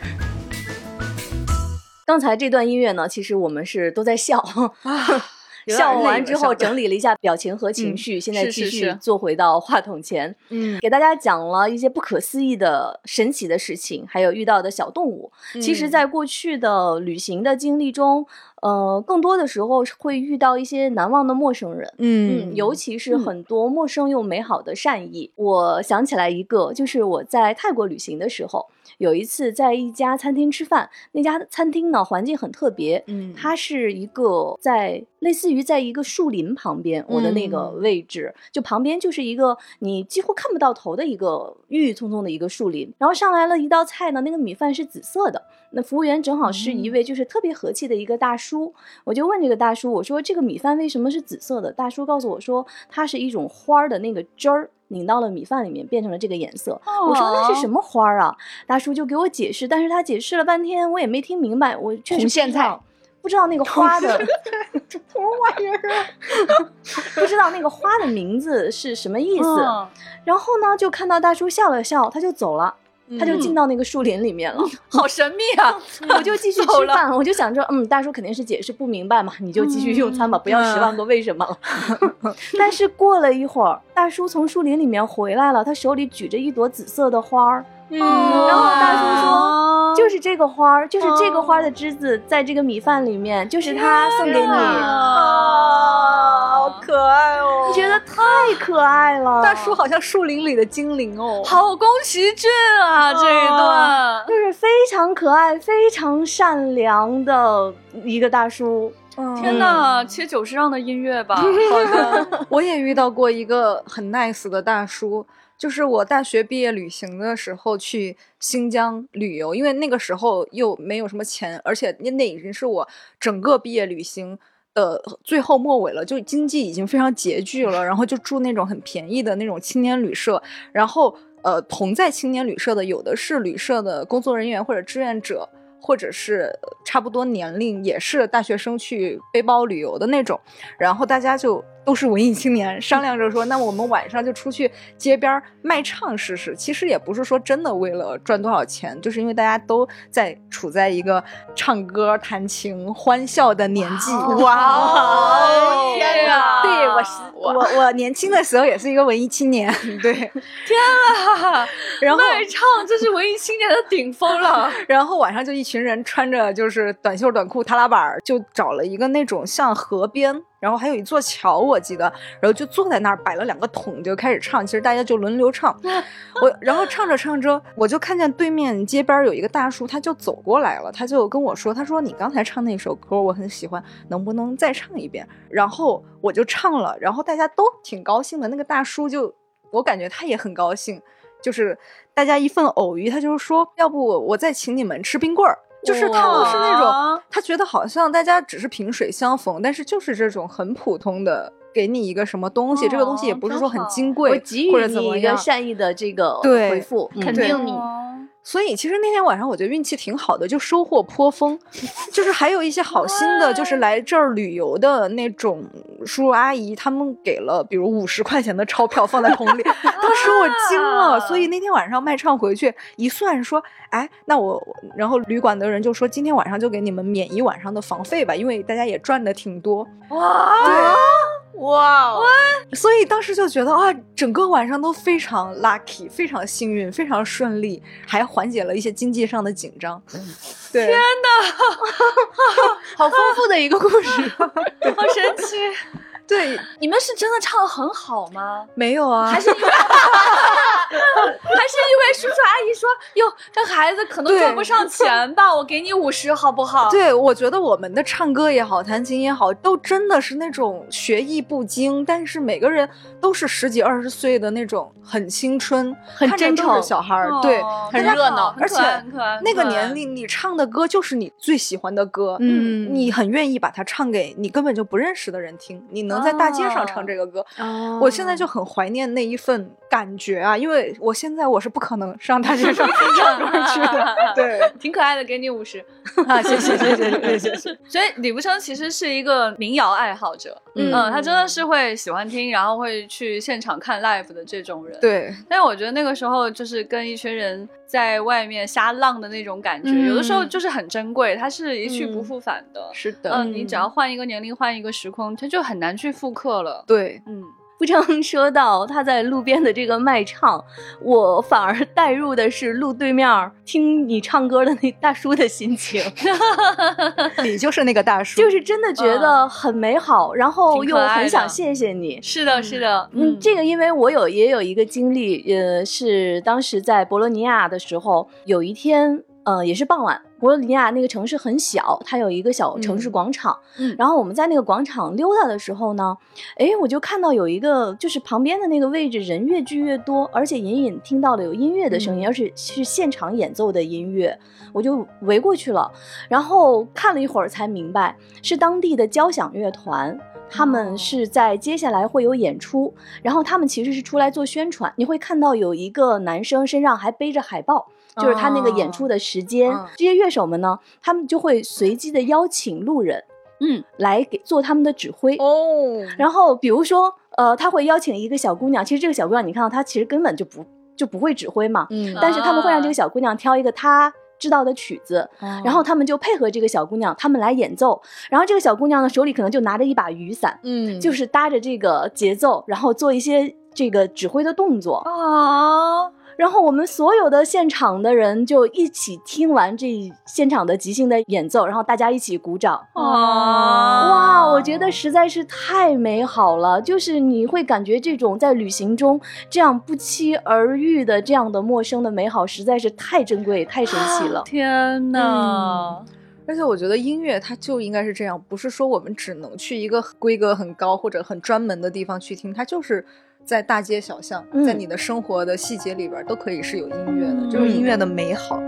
刚才这段音乐呢，其实我们是都在笑。啊笑完之后，整理了一下表情和情绪，现在继续坐回到话筒前，嗯，给大家讲了一些不可思议的神奇的事情，还有遇到的小动物。其实，在过去的旅行的经历中，呃，更多的时候会遇到一些难忘的陌生人。嗯，尤其是很多陌生又美好的善意。我想起来一个，就是我在泰国旅行的时候，有一次在一家餐厅吃饭，那家餐厅呢环境很特别，嗯它是一个在类似于在一个树林旁边，我的那个嗯位置，就旁边就是一个你几乎看不到头的一个郁郁葱葱的一个树林，然后上来了一道菜呢，那个米饭是紫色的，那服务员正好是一位就是特别和气的一个大叔，我就问这个大叔，我说这个米饭为什么是紫色的？大叔告诉我说，它是一种花儿的那个汁儿。拧到了米饭里面，变成了这个颜色。我说那是什么花儿啊？大叔就给我解释，但是他解释了半天，我也没听明白。我确实不知道菜，不知道那个花的什么玩意儿啊？不知道那个花的名字是什么意思。嗯然后呢，就看到大叔笑了笑，他就走了。他就嗯进到那个树林里面了，好神秘啊！我就继续吃饭，我就想着，嗯，大叔肯定是解释不明白嘛，你就继续用餐吧，不要十万个为什么了。但是过了一会儿，大叔从树林里面回来了，他手里举着一朵紫色的花儿，嗯然后大叔说，哦就是这个花儿，就是这个花的枝子在这个米饭里面，就是他送给你，啊，好可爱哦！你觉得太可爱了。大叔好像树林里的精灵哦。好宫崎骏啊，这一段。就是非常可爱、非常善良的一个大叔。天哪，切九十让的音乐吧。好的，我也遇到过一个很 nice 的大叔，就是我大学毕业旅行的时候去新疆旅游，因为那个时候又没有什么钱，而且那那已经是我整个毕业旅行的最后末尾了，就经济已经非常拮据了，然后就住那种很便宜的那种青年旅社，然后呃，同在青年旅社的有的是旅社的工作人员或者志愿者。或者是差不多年龄，也是大学生去背包旅游的那种，然后大家就都是文艺青年，商量着说，那我们晚上就出去街边卖唱试试。其实也不是说真的为了赚多少钱，就是因为大家都在处在一个唱歌、弹琴、欢笑的年纪。哇哦！天呀！对我是我我年轻的时候也是一个文艺青年。对，天啊！然后卖唱这是文艺青年的顶峰了。然后晚上就一群人穿着就是短袖短裤、踏拉板，就找了一个那种像河边。然后还有一座桥，我记得，然后就坐在那儿摆了两个桶，就开始唱。其实大家就轮流唱，我然后唱着唱着，我就看见对面街边有一个大叔，他就走过来了，他就跟我说：“他说你刚才唱那首歌我很喜欢，能不能再唱一遍？”然后我就唱了，然后大家都挺高兴的。那个大叔就我感觉他也很高兴，就是大家一份偶遇，他就是说：“要不我再请你们吃冰棍儿。”就是他们是那种，他觉得好像大家只是萍水相逢，但是就是这种很普通的，给你一个什么东西，这个东西也不是说很金贵，或者怎么一个善意的这个回复，肯定你。所以其实那天晚上我觉得运气挺好的，就收获颇丰，就是还有一些好心的，就是来这儿旅游的那种叔叔阿姨，他们给了比如五十块钱的钞票放在桶里，当时我惊了。所以那天晚上卖唱回去一算，说，哎，那我，然后旅馆的人就说，今天晚上就给你们免一晚上的房费吧，因为大家也赚的挺多。哇，对，哇，所以当时就觉得啊，整个晚上都非常 lucky，非常幸运，非常顺利，还。缓解了一些经济上的紧张。对，天哪，好丰富的一个故事，好神奇。对，你们是真的唱的很好吗？没有啊，还是因为 还是因为叔叔阿姨说，哟，这孩子可能赚不上 钱吧？我给你五十好不好？对，我觉得我们的唱歌也好，弹琴也好，都真的是那种学艺不精，但是每个人都是十几二十岁的那种，很青春，很真诚小孩儿，对，很热闹，而且那个年龄你唱的歌就是你最喜欢的歌，嗯，你很愿意把它唱给你根本就不认识的人听，你能。在大街上唱这个歌，我现在就很怀念那一份感觉啊！因为我现在我是不可能上大街上 唱歌去的。对，挺可爱的，给你五十啊！谢谢谢谢谢谢。所以李不生其实是一个民谣爱好者，嗯，他真的是会喜欢听，然后会去现场看 live 的这种人。对，但是我觉得那个时候就是跟一群人在外面瞎浪的那种感觉，有的时候就是很珍贵，它是一去不复返的。是的，嗯，你只要换一个年龄，换一个时空，它就很难去。复刻了，对，嗯，不常 说到他在路边的这个卖唱，我反而带入的是路对面听你唱歌的那大叔的心情，你就是那个大叔，就是真的觉得很美好，然后又很想谢谢你，是的，是的，嗯，这个因为我有也有一个经历，呃，是当时在博罗尼亚的时候，有一天。呃，也是傍晚，博罗尼亚那个城市很小，它有一个小城市广场。嗯，然后我们在那个广场溜达的时候呢，哎，我就看到有一个，就是旁边的那个位置人越聚越多，而且隐隐听到了有音乐的声音，而且是现场演奏的音乐，我就围过去了，然后看了一会儿才明白是当地的交响乐团，他们是在接下来会有演出，然后他们其实是出来做宣传。你会看到有一个男生身上还背着海报。就是他那个演出的时间，这些乐手们呢，他们就会随机的邀请路人，嗯，来给做他们的指挥哦。然后比如说，呃，他会邀请一个小姑娘，其实这个小姑娘你看到她其实根本就不就不会指挥嘛，嗯，但是他们会让这个小姑娘挑一个她知道的曲子，然后他们就配合这个小姑娘，他们来演奏。然后这个小姑娘呢手里可能就拿着一把雨伞，嗯，就是搭着这个节奏，然后做一些这个指挥的动作啊。然后我们所有的现场的人就一起听完这现场的即兴的演奏，然后大家一起鼓掌。啊！哇，我觉得实在是太美好了。就是你会感觉这种在旅行中这样不期而遇的这样的陌生的美好，实在是太珍贵、太神奇了。天哪！而且我觉得音乐它就应该是这样，不是说我们只能去一个规格很高或者很专门的地方去听，它就是。在大街小巷，嗯在你的生活的细节里边都可以是有音乐的，就是音乐的美好。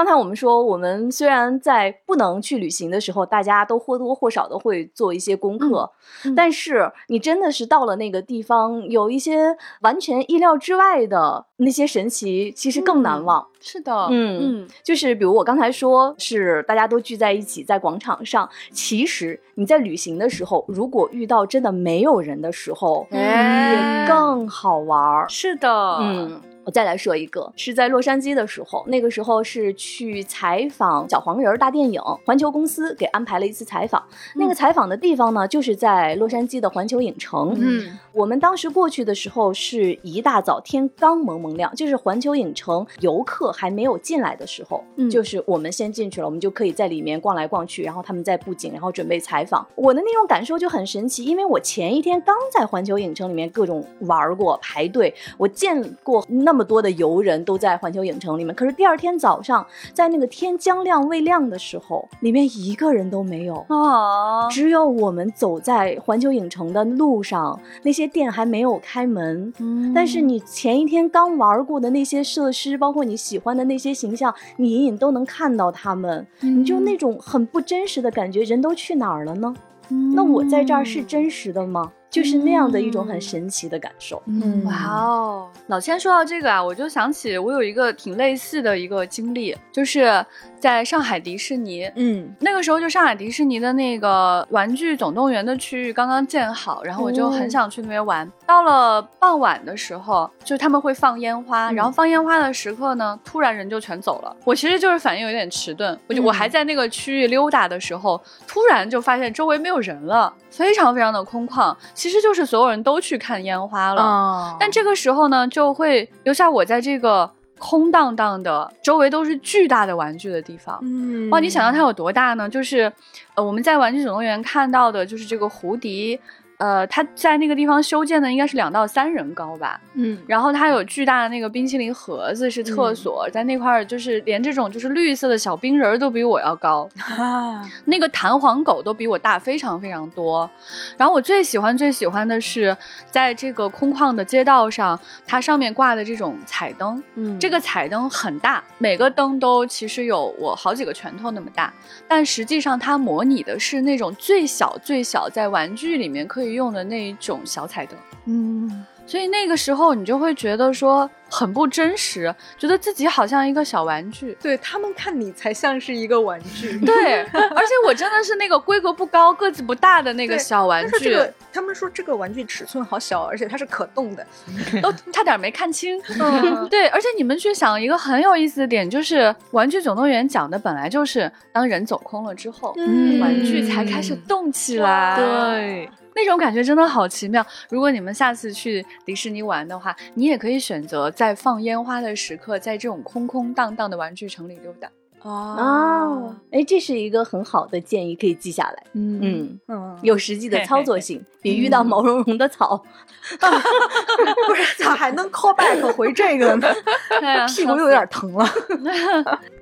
刚才我们说，我们虽然在不能去旅行的时候，大家都或多或少的会做一些功课，但是你真的是到了那个地方，有一些完全意料之外的那些神奇，其实更难嗯忘。是的，嗯嗯就是比如我刚才说，是大家都聚在一起在广场上，其实你在旅行的时候，如果遇到真的没有人的时候，嗯也更好玩儿。是的，嗯，我再来说一个，是在洛杉矶的时候，那个时候是去采访小黄人儿大电影，环球公司给安排了一次采访。那个采访的地方呢，就是在洛杉矶的环球影城。嗯我们当时过去的时候是一大早，天刚蒙蒙亮，就是环球影城游客还没有进来的时候，嗯就是我们先进去了，我们就可以在里面逛来逛去，然后他们在布景，然后准备采访。我的那种感受就很神奇，因为我前一天刚在环球影城里面各种玩过排队，我见过那么多的游人都在环球影城里面，可是第二天早上在那个天将亮未亮的时候，里面一个人都没有。啊，只有我们走在环球影城的路上，那些店还没有开门。嗯但是你前一天刚玩过的那些设施，包括你喜欢的那些形象，你隐隐都能看到他们，你就那种很不真实的感觉，人都去哪儿了呢？那我在这儿是真实的吗？就是那样的一种很神奇的感受。嗯哇哦，老千说到这个啊，我就想起我有一个挺类似的一个经历，就是在上海迪士尼。嗯那个时候就上海迪士尼的那个玩具总动员的区域刚刚建好，然后我就很想去那边玩。到了傍晚的时候，就他们会放烟花，然后放烟花的时刻呢，突然人就全走了。我其实就是反应有点迟钝，我就、我还在那个区域溜达的时候，突然就发现周围没有人了，非常非常的空旷，其实就是所有人都去看烟花了。啊但这个时候呢，就会留下我在这个空荡荡的、周围都是巨大的玩具的地方。嗯哇，你想象它有多大呢？就是，呃，我们在《玩具总动员》看到的，就是这个胡迪，呃，他在那个地方修建的应该是两到三人高吧。嗯然后它有巨大的那个冰淇淋盒子是厕所，在那块儿就是连这种就是绿色的小冰人儿都比我要高。啊那个弹簧狗都比我大非常非常多，然后我最喜欢最喜欢的是，在这个空旷的街道上，它上面挂的这种彩灯，嗯这个彩灯很大，每个灯都其实有我好几个拳头那么大，但实际上它模拟的是那种最小最小在玩具里面可以用的那一种小彩灯。嗯所以那个时候你就会觉得说很不真实，觉得自己好像一个小玩具。对他们看你才像是一个玩具。对，而且我真的是那个规格不高、个子不大的那个小玩具，这个，他们说这个玩具尺寸好小，而且它是可动的。都差点没看清。对，而且你们去想一个很有意思的点，就是《玩具总动员》讲的本来就是当人走空了之后，嗯玩具才开始动起来。对，那种感觉真的好奇妙。如果你们下次去迪士尼玩的话，你也可以选择在放烟花的时刻，在这种空空荡荡的玩具城里溜达。哦，哎，这是一个很好的建议，可以记下来。嗯嗯，嗯，有实际的操作性，比遇到毛茸茸的草。不是咋还能 call back 回这个呢？屁股又有点疼了。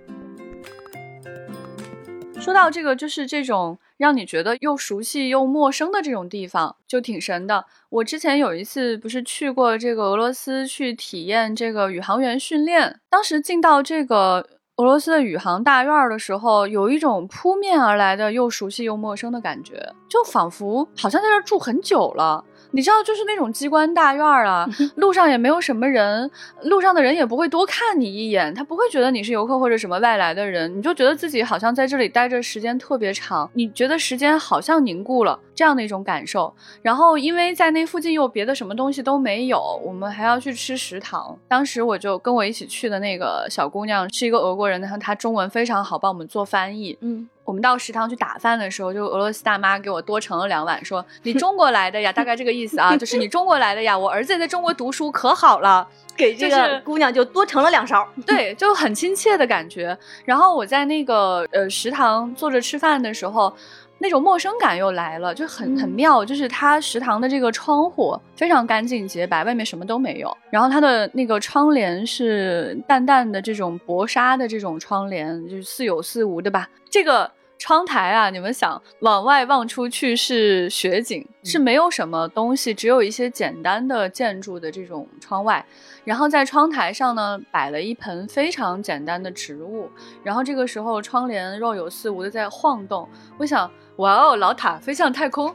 说到这个，就是这种让你觉得又熟悉又陌生的这种地方，就挺神的。我之前有一次不是去过这个俄罗斯去体验这个宇航员训练，当时进到这个俄罗斯的宇航大院的时候，有一种扑面而来的又熟悉又陌生的感觉，就仿佛好像在这住很久了。你知道，就是那种机关大院儿啊，路上也没有什么人，路上的人也不会多看你一眼，他不会觉得你是游客或者什么外来的人，你就觉得自己好像在这里待着时间特别长，你觉得时间好像凝固了这样的一种感受。然后因为在那附近又别的什么东西都没有，我们还要去吃食堂。当时我就跟我一起去的那个小姑娘是一个俄国人，然后她中文非常好，帮我们做翻译。嗯，我们到食堂去打饭的时候，就俄罗斯大妈给我多盛了两碗，说：“你中国来的呀？”大概这个意思啊，就是你中国来的呀。我儿子也在中国读书，可好了。给这个姑娘就多盛了两勺。对，就很亲切的感觉。然后我在那个呃食堂坐着吃饭的时候，那种陌生感又来了，就很很妙。就是它食堂的这个窗户非常干净洁白，外面什么都没有。然后它的那个窗帘是淡淡的这种薄纱的这种窗帘，就是似有似无的吧。这个。窗台啊，你们想往外望出去是雪景，是没有什么东西，只有一些简单的建筑的这种窗外。然后在窗台上呢，摆了一盆非常简单的植物。然后这个时候，窗帘若有似无的在晃动。我想，哇哦，老塔飞向太空，哇，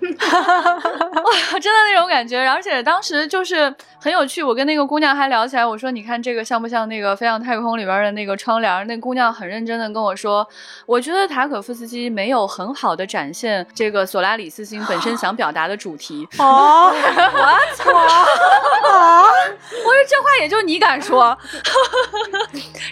真的那种感觉。而且当时就是很有趣，我跟那个姑娘还聊起来，我说，你看这个像不像那个飞向太空里边的那个窗帘？那姑娘很认真的跟我说，我觉得塔可夫斯基没有很好的展现这个索拉里斯星本身想表达的主题。哦，我操！啊！我说这话也就你敢说。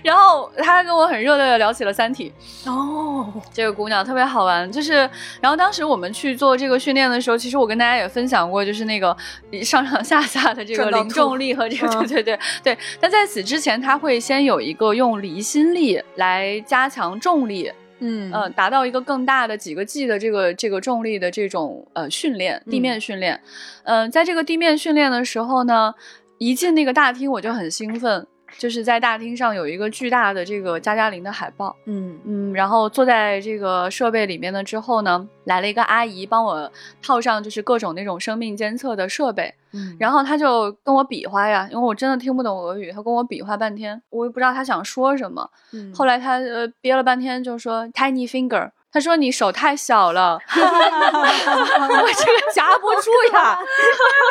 然后他跟我很热烈的聊起了《三体》。哦，这个姑娘特别好玩，就是，然后当时我们去做这个训练的时候，其实我跟大家也分享过，就是那个上上下下的这个零重力和这个，对 对对对。但在此之前，他会先有一个用离心力来加强重力。嗯呃，达到一个更大的几个 G 的这个这个重力的这种呃训练，地面训练。嗯，在这个地面训练的时候呢，一进那个大厅我就很兴奋，就是在大厅上有一个巨大的这个加加林的海报。嗯嗯，然后坐在这个设备里面了之后呢，来了一个阿姨帮我套上就是各种那种生命监测的设备。嗯，然后他就跟我比划呀，因为我真的听不懂俄语，他跟我比划半天，我也不知道他想说什么。嗯，后来他呃憋了半天就说 tiny finger，他说你手太小了，我这个夹不住呀，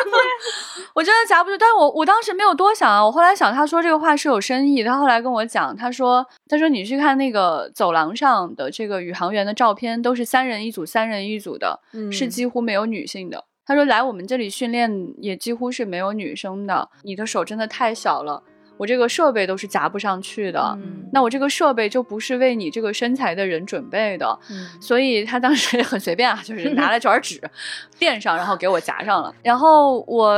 我真的夹不住。但是我我当时没有多想啊，我后来想他说这个话是有深意。他后来跟我讲，他说他说你去看那个走廊上的这个宇航员的照片，都是三人一组，三人一组的，是几乎没有女性的。他说：“来我们这里训练也几乎是没有女生的。你的手真的太小了，我这个设备都是夹不上去的。那我这个设备就不是为你这个身材的人准备的。所以他当时很随便啊，就是拿了 卷纸垫上，然后给我夹上了。然后我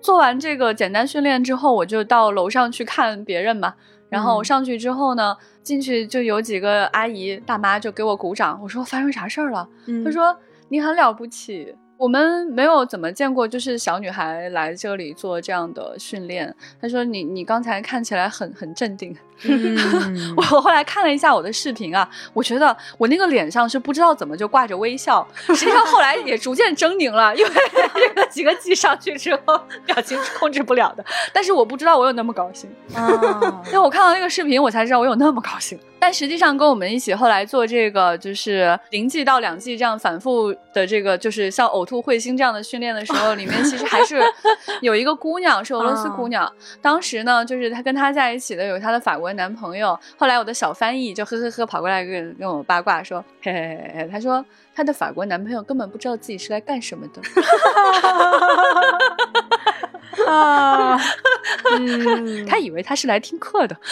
做完这个简单训练之后，我就到楼上去看别人嘛。然后我上去之后呢，进去就有几个阿姨大妈就给我鼓掌。我说发生啥事儿了？他说你很了不起。”我们没有怎么见过，就是小女孩来这里做这样的训练。她说：“你你刚才看起来很很镇定。” 我后来看了一下我的视频啊，我觉得我那个脸上是不知道怎么就挂着微笑，实际上后来也逐渐狰狞了，因为这个几个 G 上去之后，表情是控制不了的。但是我不知道我有那么高兴啊，因为我看到那个视频，我才知道我有那么高兴。但实际上跟我们一起后来做这个就是零季到两季这样反复的这个就是像呕吐彗星这样的训练的时候，里面其实还是有一个姑娘是俄罗斯姑娘，当时呢就是她跟她在一起的有她的法国。男朋友。后来我的小翻译就呵呵呵跑过来跟跟我八卦说，嘿嘿嘿嘿，他说他的法国男朋友根本不知道自己是来干什么的。啊，嗯 他以为他是来听课的，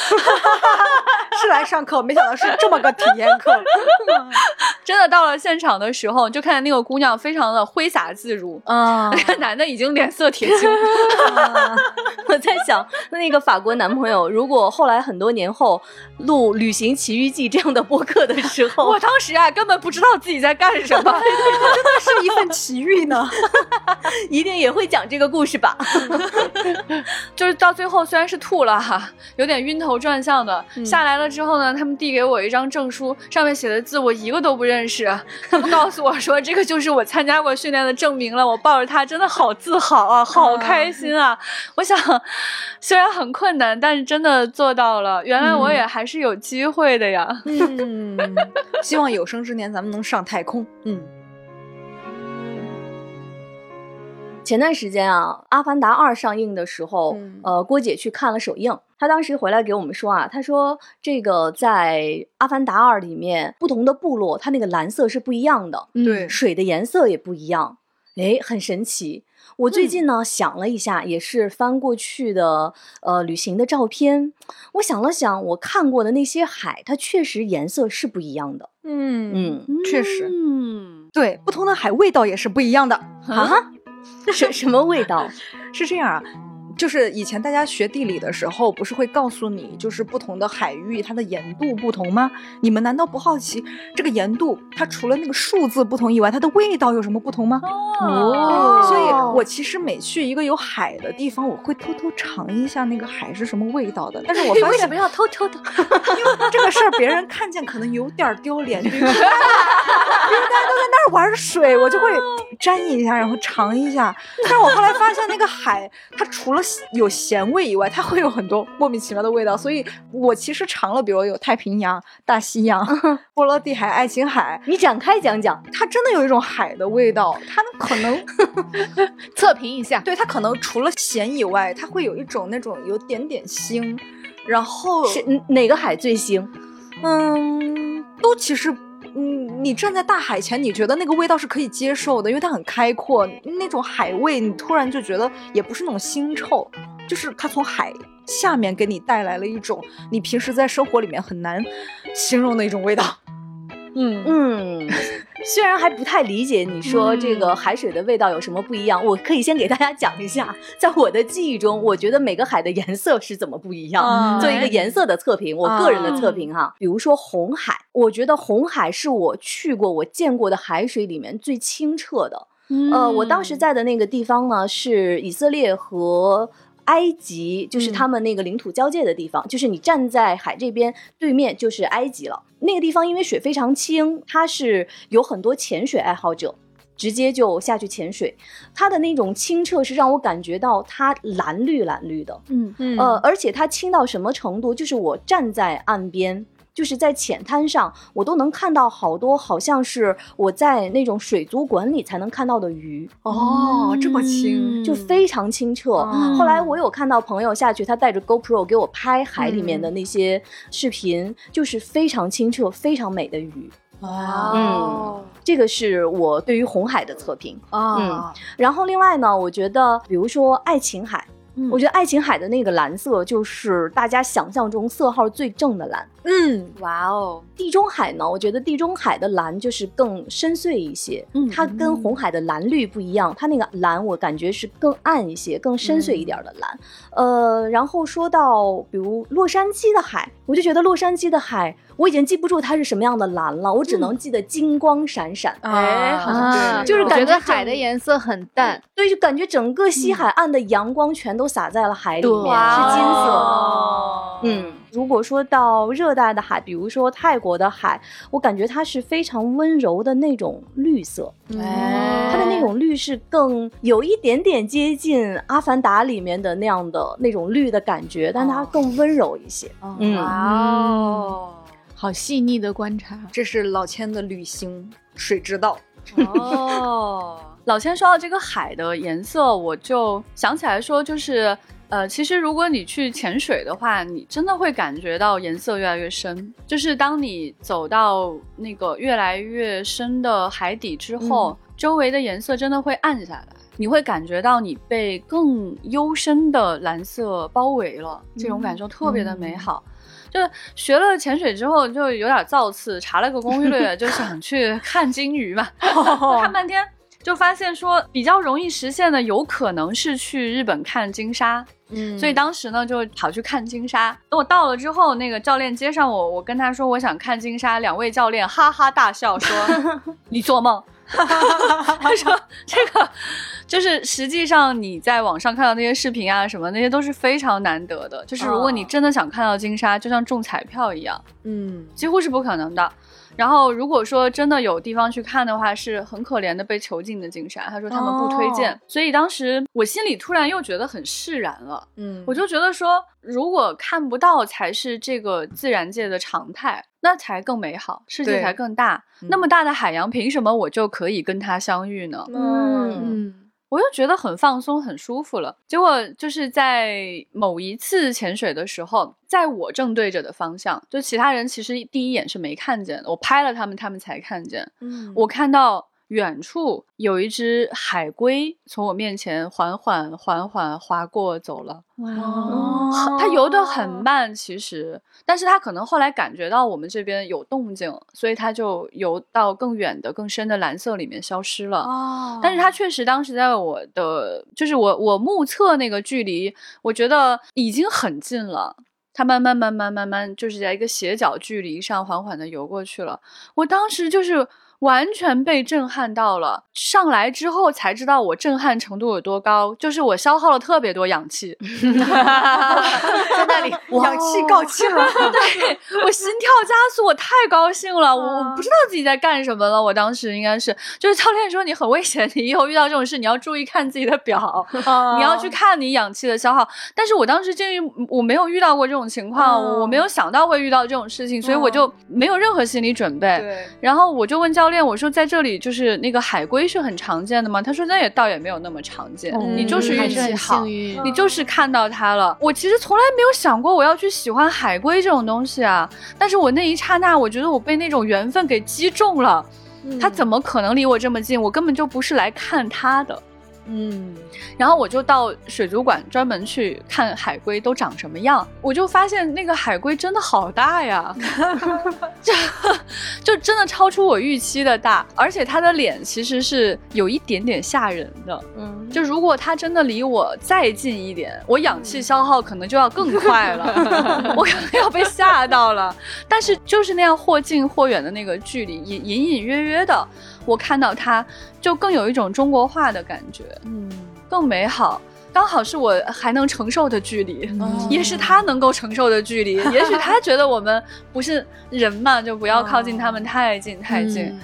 是来上课，没想到是这么个体验课。真的到了现场的时候，就看见那个姑娘非常的挥洒自如，啊，那个男的已经脸色铁青。我在想，那个法国男朋友如果后来很多年后录《旅行奇遇记》这样的播客的时候，我当时啊根本不知道自己在干什么，真的是一份奇遇呢，一定也会讲这个故事吧。就是到最后虽然是吐了哈，有点晕头转向的，下来了之后呢，他们递给我一张证书，上面写的字我一个都不认识。他们告诉我说，这个就是我参加过训练的证明了。我抱着它真的好自豪啊，好开心啊！我想，虽然很困难，但是真的做到了。原来我也还是有机会的呀。嗯，希望有生之年咱们能上太空。嗯。前段时间啊，《阿凡达二》上映的时候，呃，郭姐去看了首映。她当时回来给我们说啊，她说这个在《阿凡达二》里面，不同的部落它那个蓝色是不一样的，对，水的颜色也不一样，哎，很神奇。我最近呢想了一下，也是翻过去的呃旅行的照片，我想了想，我看过的那些海，它确实颜色是不一样的。嗯嗯，确实，嗯，对，不同的海味道也是不一样的啊。什什么味道？是这样啊，就是以前大家学地理的时候，不是会告诉你，就是不同的海域它的盐度不同吗？你们难道不好奇这个盐度它除了那个数字不同以外，它的味道有什么不同吗？哦所以我其实每去一个有海的地方，我会偷偷尝一下那个海是什么味道的。但是我发现为什么要偷偷的？因为这个事儿别人看见可能有点儿丢脸，因为大家都在那儿玩水，我就会沾一下，然后尝一下。但是我后来发现，那个海它除了有咸味以外，它会有很多莫名其妙的味道。所以我其实尝了，比如有太平洋、大西洋、波罗的海、爱琴海，你展开讲讲。它真的有一种海的味道。它可能 测评一下，对它可能除了咸以外，它会有一种那种有点点腥，然后是哪个海最腥？嗯，都其实，嗯，你站在大海前，你觉得那个味道是可以接受的，因为它很开阔，那种海味，你突然就觉得也不是那种腥臭，就是它从海下面给你带来了一种你平时在生活里面很难形容的一种味道。嗯嗯，虽然还不太理解你说这个海水的味道有什么不一样，我可以先给大家讲一下，在我的记忆中，我觉得每个海的颜色是怎么不一样，嗯做一个颜色的测评，我个人的测评哈。比如说红海，我觉得红海是我去过、我见过的海水里面最清澈的。呃，我当时在的那个地方呢，是以色列和。埃及就是他们那个领土交界的地方，就是你站在海这边，对面就是埃及了。那个地方因为水非常清，它是有很多潜水爱好者，直接就下去潜水。它的那种清澈是让我感觉到它蓝绿蓝绿的，嗯嗯呃，而且它清到什么程度？就是我站在岸边。就是在浅滩上，我都能看到好多，好像是我在那种水族馆里才能看到的鱼，哦，这么清，就非常清澈。哦后来我有看到朋友下去，他带着 GoPro 给我拍海里面的那些视频，就是非常清澈、非常美的鱼。哇嗯，这个是我对于红海的测评。啊，然后另外呢，我觉得比如说爱琴海。嗯。我觉得爱琴海的那个蓝色就是大家想象中色号最正的蓝。嗯。哇哦，地中海呢，我觉得地中海的蓝就是更深邃一些，嗯。它跟红海的蓝绿不一样，它那个蓝我感觉是更暗一些、更深邃一点的蓝。呃，然后说到比如洛杉矶的海，我就觉得洛杉矶的海我已经记不住它是什么样的蓝了，我只能记得金光闪闪。哎，好啊，对就是感觉整海的颜色很淡，对，就感觉整个西海岸的阳光全都洒在了海里面，对是金色。的。哦。嗯，如果说到热带的海，比如说泰国的海，我感觉它是非常温柔的那种绿色，哎它的那种绿是更有一点点接近《阿凡达》里面的那样的那种绿的感觉，但它更温柔一些。嗯。哦，好细腻的观察。这是老千的旅行水之道。哦，老千说到这个海的颜色，我就想起来说，就是呃，其实如果你去潜水的话，你真的会感觉到颜色越来越深。就是当你走到那个越来越深的海底之后，周围的颜色真的会暗下来。你会感觉到你被更幽深的蓝色包围了，这种感受特别的美好。就是学了潜水之后，就有点造次，查了个攻略，就想去看金鱼嘛，看半天就发现说比较容易实现的，有可能是去日本看金鲨。嗯所以当时呢，就跑去看金沙。等我到了之后，那个教练接上我，我跟他说我想看金沙，两位教练哈哈大笑说：“你做梦。”他说：“这个就是实际上你在网上看到那些视频啊什么，那些都是非常难得的。就是如果你真的想看到金沙，就像中彩票一样，嗯几乎是不可能的。然后如果说真的有地方去看的话，是很可怜的被囚禁的金沙。他说他们不推荐，所以当时我心里突然又觉得很释然了。嗯我就觉得说，如果看不到才是这个自然界的常态，那才更美好，世界才更大。嗯那么大的海洋，凭什么我就可以跟它相遇呢？嗯嗯我就觉得很放松、很舒服了。结果就是在某一次潜水的时候，在我正对着的方向，就其他人其实第一眼是没看见的，我拍了他们，他们才看见。嗯我看到远处有一只海龟从我面前缓缓缓缓划过走了。哦它游得很慢，其实，但是它可能后来感觉到我们这边有动静，所以它就游到更远的、更深的蓝色里面消失了。哦但是它确实当时在我的，就是我我目测那个距离，我觉得已经很近了。它慢慢慢慢慢慢，就是在一个斜角距离上缓缓的游过去了。我当时就是完全被震撼到了，上来之后才知道我震撼程度有多高，就是我消耗了特别多氧气，在那里氧气告罄了。对我心跳加速，我太高兴了，我我不知道自己在干什么了。我当时应该是，就是教练说你很危险，你以后遇到这种事你要注意看自己的表，你要去看你氧气的消耗。但是我当时鉴于我没有遇到过这种情况，嗯我没有想到会遇到这种事情，所以我就没有任何心理准备。对，然后我就问教练，我说在这里就是那个海龟是很常见的吗？他说那也倒也没有那么常见，嗯你就是运气好。你就是看到它了。我其实从来没有想过我要去喜欢海龟这种东西啊，但是我那一刹那，我觉得我被那种缘分给击中了。他怎么可能离我这么近？我根本就不是来看他的。嗯然后我就到水族馆专门去看海龟都长什么样，我就发现那个海龟真的好大呀，就 就真的超出我预期的大，而且它的脸其实是有一点点吓人的。嗯，就如果它真的离我再近一点，我氧气消耗可能就要更快了，我可能要被吓到了。但是就是那样或近或远的那个距离，隐隐隐约约的，我看到它，就更有一种中国化的感觉，嗯，更美好。刚好是我还能承受的距离，嗯也是他能够承受的距离。也许他觉得我们不是人嘛，就不要靠近他们太近太近。嗯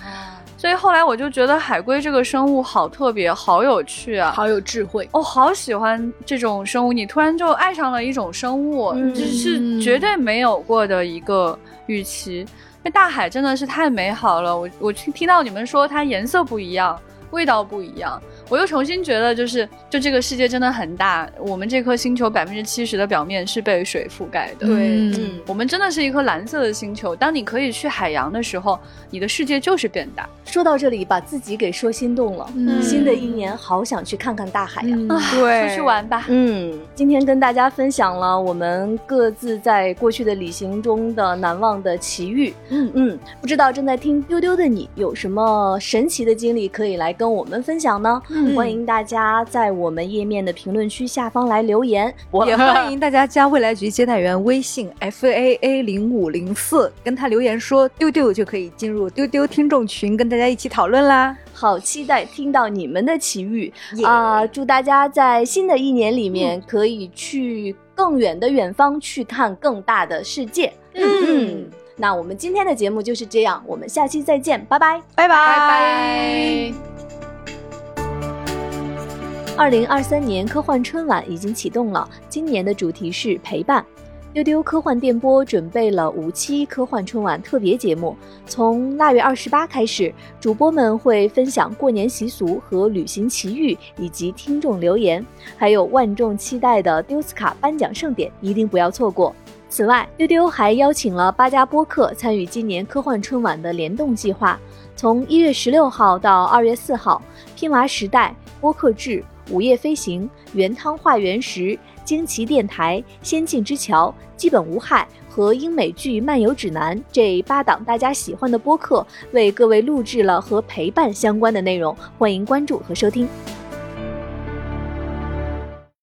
所以后来我就觉得海龟这个生物好特别，好有趣啊！好有智慧。我、好喜欢这种生物，你突然就爱上了一种生物，嗯这是绝对没有过的一个预期。那大海真的是太美好了，我我听听到你们说它颜色不一样，味道不一样，我又重新觉得就是就这个世界真的很大，我们这颗星球百分之七十的表面是被水覆盖的。对嗯我们真的是一颗蓝色的星球。当你可以去海洋的时候，你的世界就是变大。说到这里，把自己给说心动了。嗯新的一年，好想去看看大海呀、嗯啊对出去玩吧。嗯，今天跟大家分享了我们各自在过去的旅行中的难忘的奇遇。嗯嗯，不知道正在听丢丢的你有什么神奇的经历可以来跟我们分享呢？嗯欢迎大家在我们页面的评论区下方来留言。也欢迎大家加未来局接待员微信 f a a 零五零四，跟他留言说丢丢就可以进入丢丢听众群，跟大家一起讨论啦。好期待听到你们的奇遇啊、祝大家在新的一年里面可以去更远的远方，去看更大的世界。嗯，嗯那我们今天的节目就是这样，我们下期再见，拜拜。拜拜拜。二零二三年科幻春晚已经启动了，今年的主题是陪伴。丢丢科幻电波准备了五期科幻春晚特别节目，从腊月二十八开始，主播们会分享过年习俗和旅行奇遇，以及听众留言，还有万众期待的丢斯卡颁奖盛典，一定不要错过。此外，丢丢还邀请了八家播客参与今年科幻春晚的联动计划，从一月十六号到二月四号，拼娃时代、播客志、午夜飞行、原汤化原石、惊奇电台、仙境之桥、基本无害和英美剧漫游指南这八档大家喜欢的播客，为各位录制了和陪伴相关的内容，欢迎关注和收听。